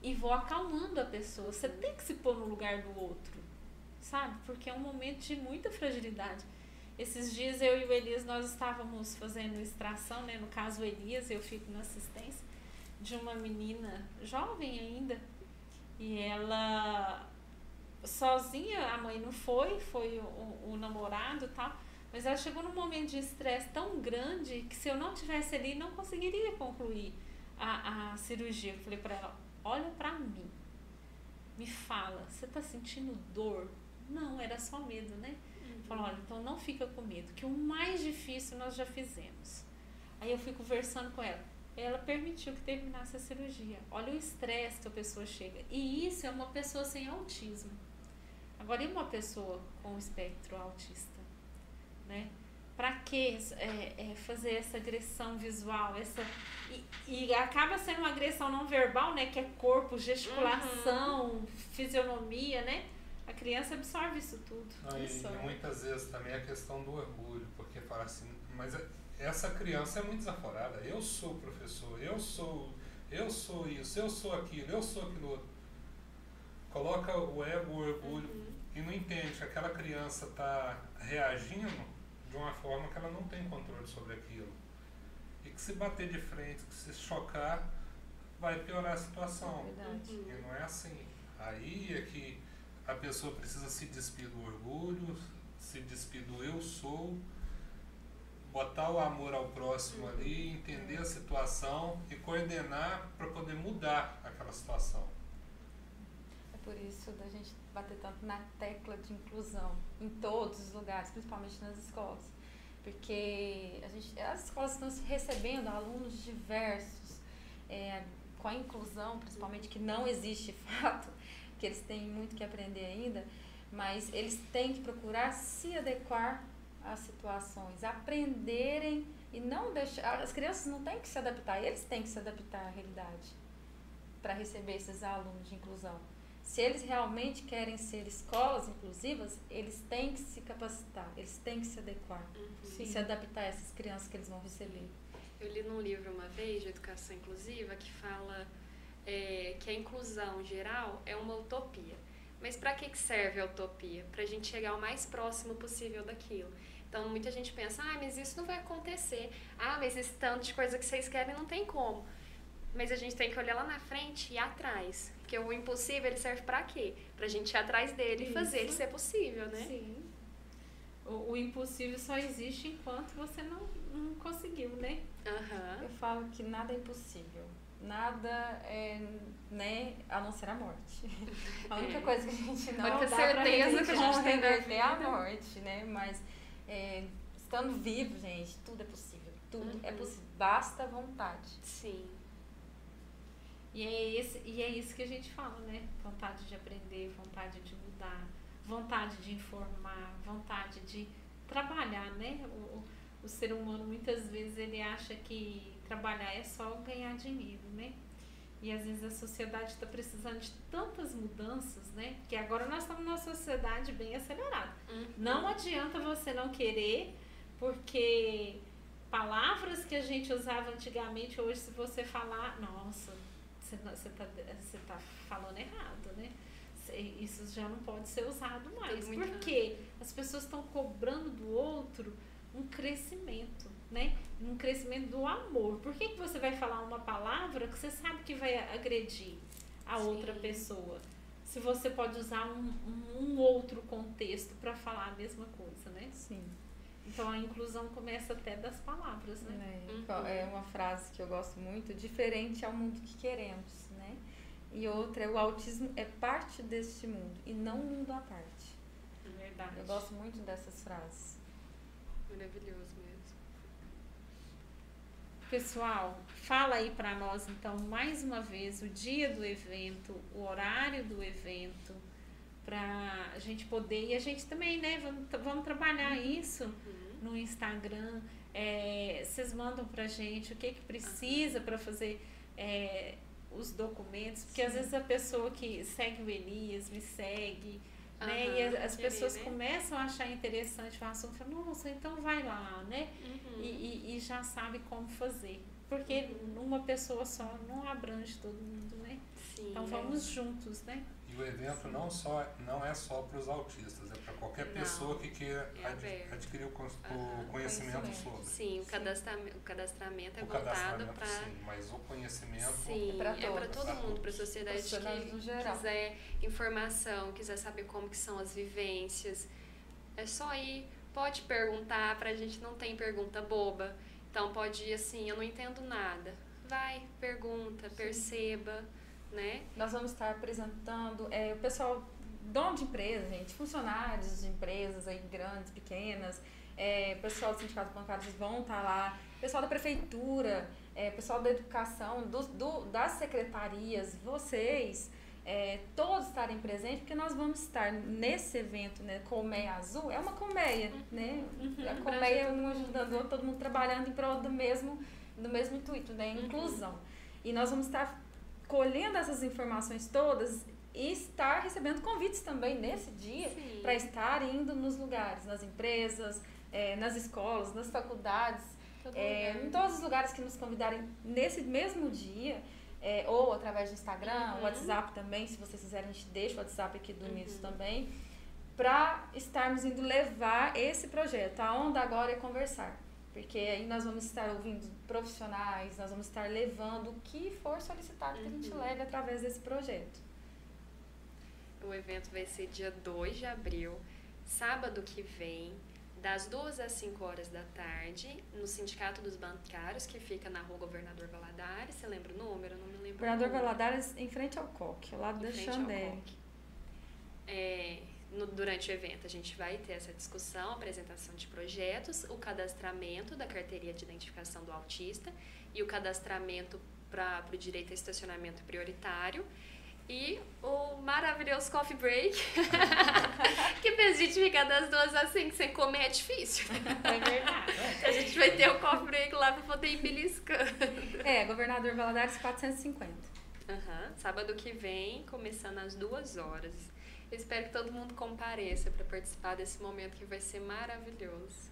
e vou acalmando a pessoa. Você tem que se pôr no lugar do outro, sabe? Porque é um momento de muita fragilidade. Esses dias eu e o Elias nós estávamos fazendo extração, né? No caso o Elias, eu fico na assistência de uma menina jovem ainda. E ela sozinha, a mãe não foi, foi o, o namorado e tal. Mas ela chegou num momento de estresse tão grande que se eu não tivesse ali, não conseguiria concluir a, a cirurgia. Eu falei para ela, olha para mim, me fala, você tá sentindo dor? Não, era só medo, né? Falou, olha, então não fica com medo, que o mais difícil nós já fizemos. Aí eu fui conversando com ela. Ela permitiu que terminasse a cirurgia. Olha o estresse que a pessoa chega. E isso é uma pessoa sem autismo. Agora, e uma pessoa com espectro autista? Né? Para que é, é, fazer essa agressão visual? Essa, e, e, acaba sendo uma agressão não verbal, né? Que é corpo, gesticulação, uhum. fisionomia, né? A criança absorve isso tudo. Não, e, e, muitas vezes também a questão do orgulho, porque fala assim, mas essa criança é muito desaforada. Eu sou professor, eu sou, eu sou isso, eu sou aquilo, eu sou aquilo outro. Coloca o ego, o orgulho uhum. e não entende que aquela criança está reagindo de uma forma que ela não tem controle sobre aquilo. E que se bater de frente, que se chocar, vai piorar a situação. É. E não é assim. Aí é que a pessoa precisa se despir do orgulho, se despir do eu sou, botar o amor ao próximo uhum. ali, entender a situação e coordenar para poder mudar aquela situação. É por isso da gente bater tanto na tecla de inclusão em todos os lugares, principalmente nas escolas. Porque a gente, as escolas estão recebendo alunos diversos, é, com a inclusão, principalmente, que não existe fato, que eles têm muito que aprender ainda, mas eles têm que procurar se adequar às situações, aprenderem e não deixar. As crianças não têm que se adaptar, eles têm que se adaptar à realidade para receber esses alunos de inclusão. Se eles realmente querem ser escolas inclusivas, eles têm que se capacitar, eles têm que se adequar uhum. e se adaptar a essas crianças que eles vão receber. Eu li num livro uma vez de educação inclusiva que fala é, que a inclusão geral é uma utopia. Mas para que serve a utopia? Para a gente chegar o mais próximo possível daquilo. Então, muita gente pensa, ah, mas isso não vai acontecer. Ah, mas esse tanto de coisa que vocês querem não tem como. Mas a gente tem que olhar lá na frente e atrás. Porque o impossível, ele serve para quê? Para a gente ir atrás dele isso. e fazer ele ser possível, né? Sim. O, o, impossível só existe enquanto você não, não conseguiu, né? Uhum. Eu falo que nada é impossível nada é, né, a não ser a morte. A única é. coisa que a gente não Muita dá certeza que a gente tem é a morte, né? Mas é, estando vivo, gente, tudo é possível. Tudo é uhum. é possível. Basta vontade. Sim. E é, esse, e é isso que a gente fala, né? Vontade de aprender, vontade de mudar, vontade de informar, vontade de trabalhar, né? O, o ser humano muitas vezes ele acha que trabalhar é só ganhar dinheiro, né? E às vezes a sociedade está precisando de tantas mudanças, né? Que agora nós estamos numa sociedade bem acelerada. Uhum. Não adianta você não querer, porque palavras que a gente usava antigamente, hoje, se você falar, nossa, você está você tá falando errado, né? Isso já não pode ser usado mais. Porque as pessoas estão cobrando do outro um crescimento, né? Um crescimento do amor. Por que, que você vai falar uma palavra que você sabe que vai agredir a Sim. outra pessoa? Se você pode usar um, um, um outro contexto para falar a mesma coisa, né? Sim. Então a inclusão começa até das palavras, né? É, Uhum. é uma frase que eu gosto muito, diferente ao mundo que queremos, né? E outra é o autismo é parte deste mundo e não um mundo à parte. Verdade. Eu gosto muito dessas frases. Maravilhoso mesmo. Pessoal, fala aí para nós então mais uma vez o dia do evento, o horário do evento, para a gente poder e a gente também, né? Vamos, vamos trabalhar isso Uhum. No Instagram. É, vocês mandam pra gente o que que precisa para fazer é, os documentos, porque às Sim. vezes a pessoa que segue o Elias me segue, né? Aham, E as, pessoas né? começam a achar interessante o assunto, falam, nossa, então vai lá, né? Uhum. E, e, e já sabe como fazer. Porque uma pessoa só não abrange todo mundo, né? Sim. Então vamos juntos, né? E o evento não, só, não é só para os autistas, é qualquer Não, pessoa que queira é ad- adquirir o, conhecimento conhecimento. sobre. Sim, o, Sim. cadastramento, o cadastramento é o voltado para. sim, mas o conhecimento Sim, É é para todos. todo mundo, para a sociedade que quiser informação, quiser saber como que são as vivências. É só ir, pode perguntar, pra gente não tem pergunta boba. Então pode ir assim, eu não entendo nada. Vai, pergunta, perceba, né? Nós vamos estar apresentando é, o pessoal, dono de empresa, gente, funcionários de empresas aí grandes, pequenas, é, pessoal do sindicato bancário vão estar lá, pessoal da prefeitura, é, pessoal da educação, do, do- das secretarias, vocês, é, todos estarem presentes, porque nós vamos estar nesse evento, né, Colmeia Azul, é uma colmeia, né? A colmeia um ajudando o outro, todo mundo trabalhando em prol do mesmo, do mesmo intuito, né? Uhum. Inclusão. E nós vamos estar colhendo essas informações todas e estar recebendo convites também nesse dia para estar indo nos lugares, nas empresas, eh, nas escolas, nas faculdades, lugar. em todos os lugares que nos convidarem nesse mesmo dia, eh, ou através do Instagram, Uhum. WhatsApp também, se vocês quiserem, a gente deixa o WhatsApp aqui do Uhum. também, para estarmos indo levar esse projeto. A onda agora é conversar. Porque aí nós vamos estar ouvindo profissionais, nós vamos estar levando o que for solicitado que a gente Uhum. leve através desse projeto. O evento vai ser dia 2 de abril, sábado que vem, das 2 às 5 horas da tarde, no Sindicato dos Bancários, que fica na rua Governador Valadares. Você lembra o número? Eu não me lembro. Governador. Valadares em frente ao COC, ao lado Em da. COC. É, no- durante o evento, a gente vai ter essa discussão, apresentação de projetos, o cadastramento da carteirinha de identificação do autista e o cadastramento para o direito a estacionamento prioritário. E o maravilhoso coffee break, que fez a gente ficar das duas cinco sem comer é difícil. É verdade. A gente vai ter o coffee break lá para poder ir beliscando. É, Governador Valadares 450. Aham, Sábado que vem, começando às duas horas. Eu espero que todo mundo compareça para participar desse momento que vai ser maravilhoso.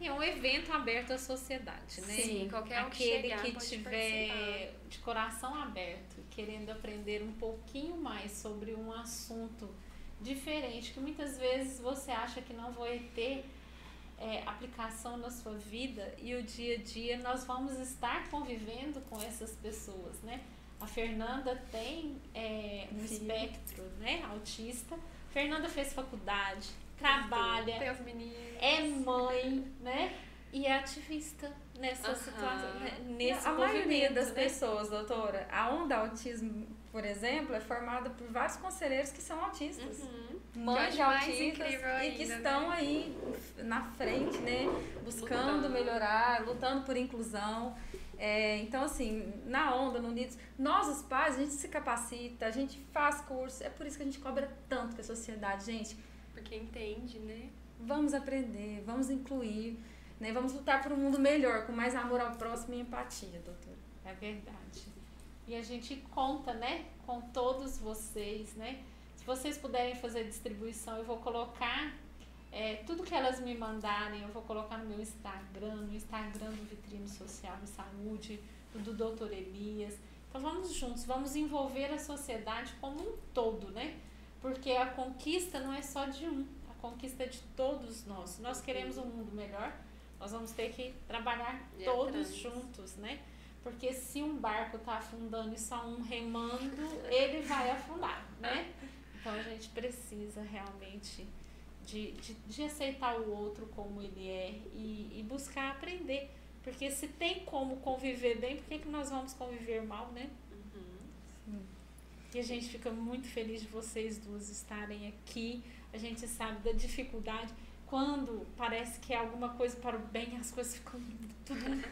É um evento aberto à sociedade, né? Sim, qualquer um que Aquele chegar que tiver participar. de coração aberto, querendo aprender um pouquinho mais sobre um assunto diferente, que muitas vezes você acha que não vai ter é, aplicação na sua vida e o dia a dia nós vamos estar convivendo com essas pessoas, né? A Fernanda tem é, um Filho. espectro, né, autista. Fernanda fez faculdade, trabalha, Tem os meninos. é mãe, né? E é ativista nessa Aham. situação, né? nesse a maioria das né? pessoas, doutora, a onda autismo, por exemplo, é formada por vários conselheiros que são autistas. Uhum. Mães de Que autistas e que ainda, estão né? aí na frente, né? Buscando Lutando. melhorar, lutando por inclusão. É, então, assim, na onda, no Unidos, nós os pais, a gente se capacita, a gente faz curso, é por isso que a gente cobra tanto com a sociedade, gente. Porque entende, né? Vamos aprender, vamos incluir, né? Vamos lutar por um mundo melhor, com mais amor ao próximo e empatia, doutora. É verdade. E a gente conta, né, com todos vocês, né? Se vocês puderem fazer distribuição, eu vou colocar é, tudo que elas me mandarem, eu vou colocar no meu Instagram, no Instagram do Vitrine Social e Saúde, do Dr. Elias. Então vamos juntos, vamos envolver a sociedade como um todo, né? Porque a conquista não é só de um, a conquista é de todos nós. Nós queremos um mundo melhor, Nós vamos ter que trabalhar E todos atrás. juntos, né? Porque se um barco está afundando e só um remando, ele vai afundar, né? Então a gente precisa realmente de, de, de aceitar o outro como ele é e, e buscar aprender. Porque se tem como conviver bem, por que, que nós vamos conviver mal, né? Uhum. E a gente fica muito feliz de vocês duas estarem aqui. A gente sabe da dificuldade. Quando parece que é alguma coisa para o bem, as coisas ficam tudo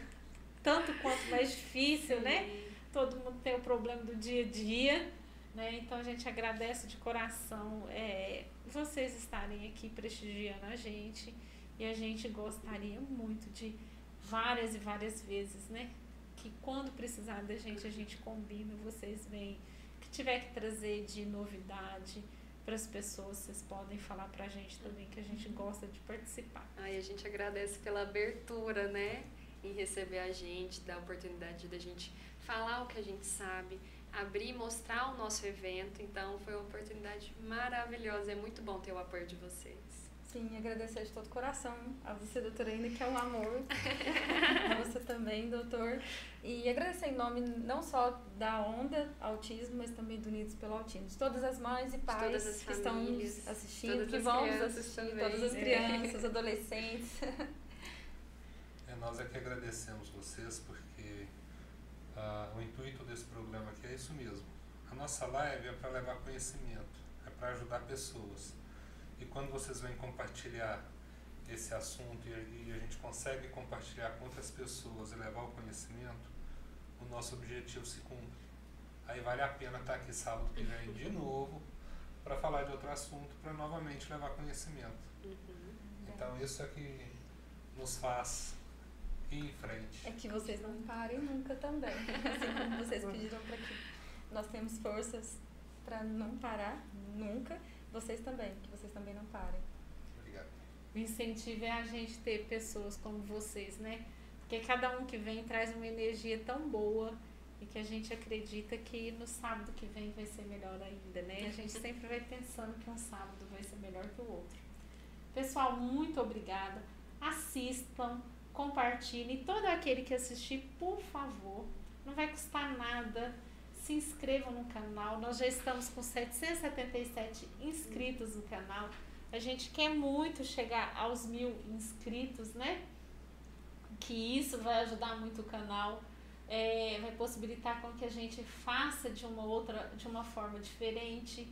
tanto quanto mais difícil, né? Todo mundo tem o problema do dia a dia, né? Então a gente agradece de coração é, vocês estarem aqui prestigiando a gente. E a gente gostaria muito de várias e várias vezes, né? Que quando precisar da gente, a gente combina, vocês vêm. Que tiver que trazer de novidade para as pessoas, vocês podem falar para a gente também, que a gente gosta de participar. Ai, a gente agradece pela abertura, né? Em receber a gente, dar a oportunidade da gente falar o que a gente sabe, abrir e mostrar o nosso evento. Então, foi uma oportunidade maravilhosa. É muito bom ter o apoio de vocês. Sim, agradecer de todo o coração a você, doutora Ina, que é um amor. a você também, doutor. E agradecer em nome não só da Onda Autismo, mas também do Unidos pelo Autismo. De todas as mães e pais as que estão assistindo, todas que as vão nos crianças assistir, também. todas as É. crianças, adolescentes. É, nós é que agradecemos vocês porque ah, o intuito desse programa aqui é isso mesmo. A nossa live é para levar conhecimento, é para ajudar pessoas. E quando vocês vêm compartilhar esse assunto e, e a gente consegue compartilhar com outras pessoas e levar o conhecimento, o nosso objetivo se cumpre. Aí vale a pena estar aqui sábado que vem de novo para falar de outro assunto, para novamente levar conhecimento. Uhum. Então isso é que nos faz ir em frente. É que vocês não parem nunca também. Assim como vocês pediram para que nós temos forças para não parar nunca, vocês também, que vocês também não parem. Obrigado. O incentivo é a gente ter pessoas como vocês, né? Porque cada um que vem traz uma energia tão boa e que a gente acredita que no sábado que vem vai ser melhor ainda, né? A gente sempre vai pensando que um sábado vai ser melhor que o outro. Pessoal, muito obrigada. Assistam, compartilhem. Todo aquele que assistir, por favor, não vai custar nada. Se inscrevam no canal. Nós já estamos com 777 inscritos no canal. A gente quer muito chegar aos mil inscritos, né? Que isso vai ajudar muito o canal, é, vai possibilitar com que a gente faça de uma outra, de uma forma diferente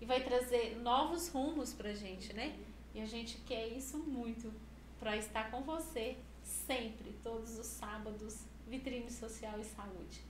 e vai trazer novos rumos pra gente, né? E a gente quer isso muito para estar com você sempre, todos os sábados, vitrine social e saúde.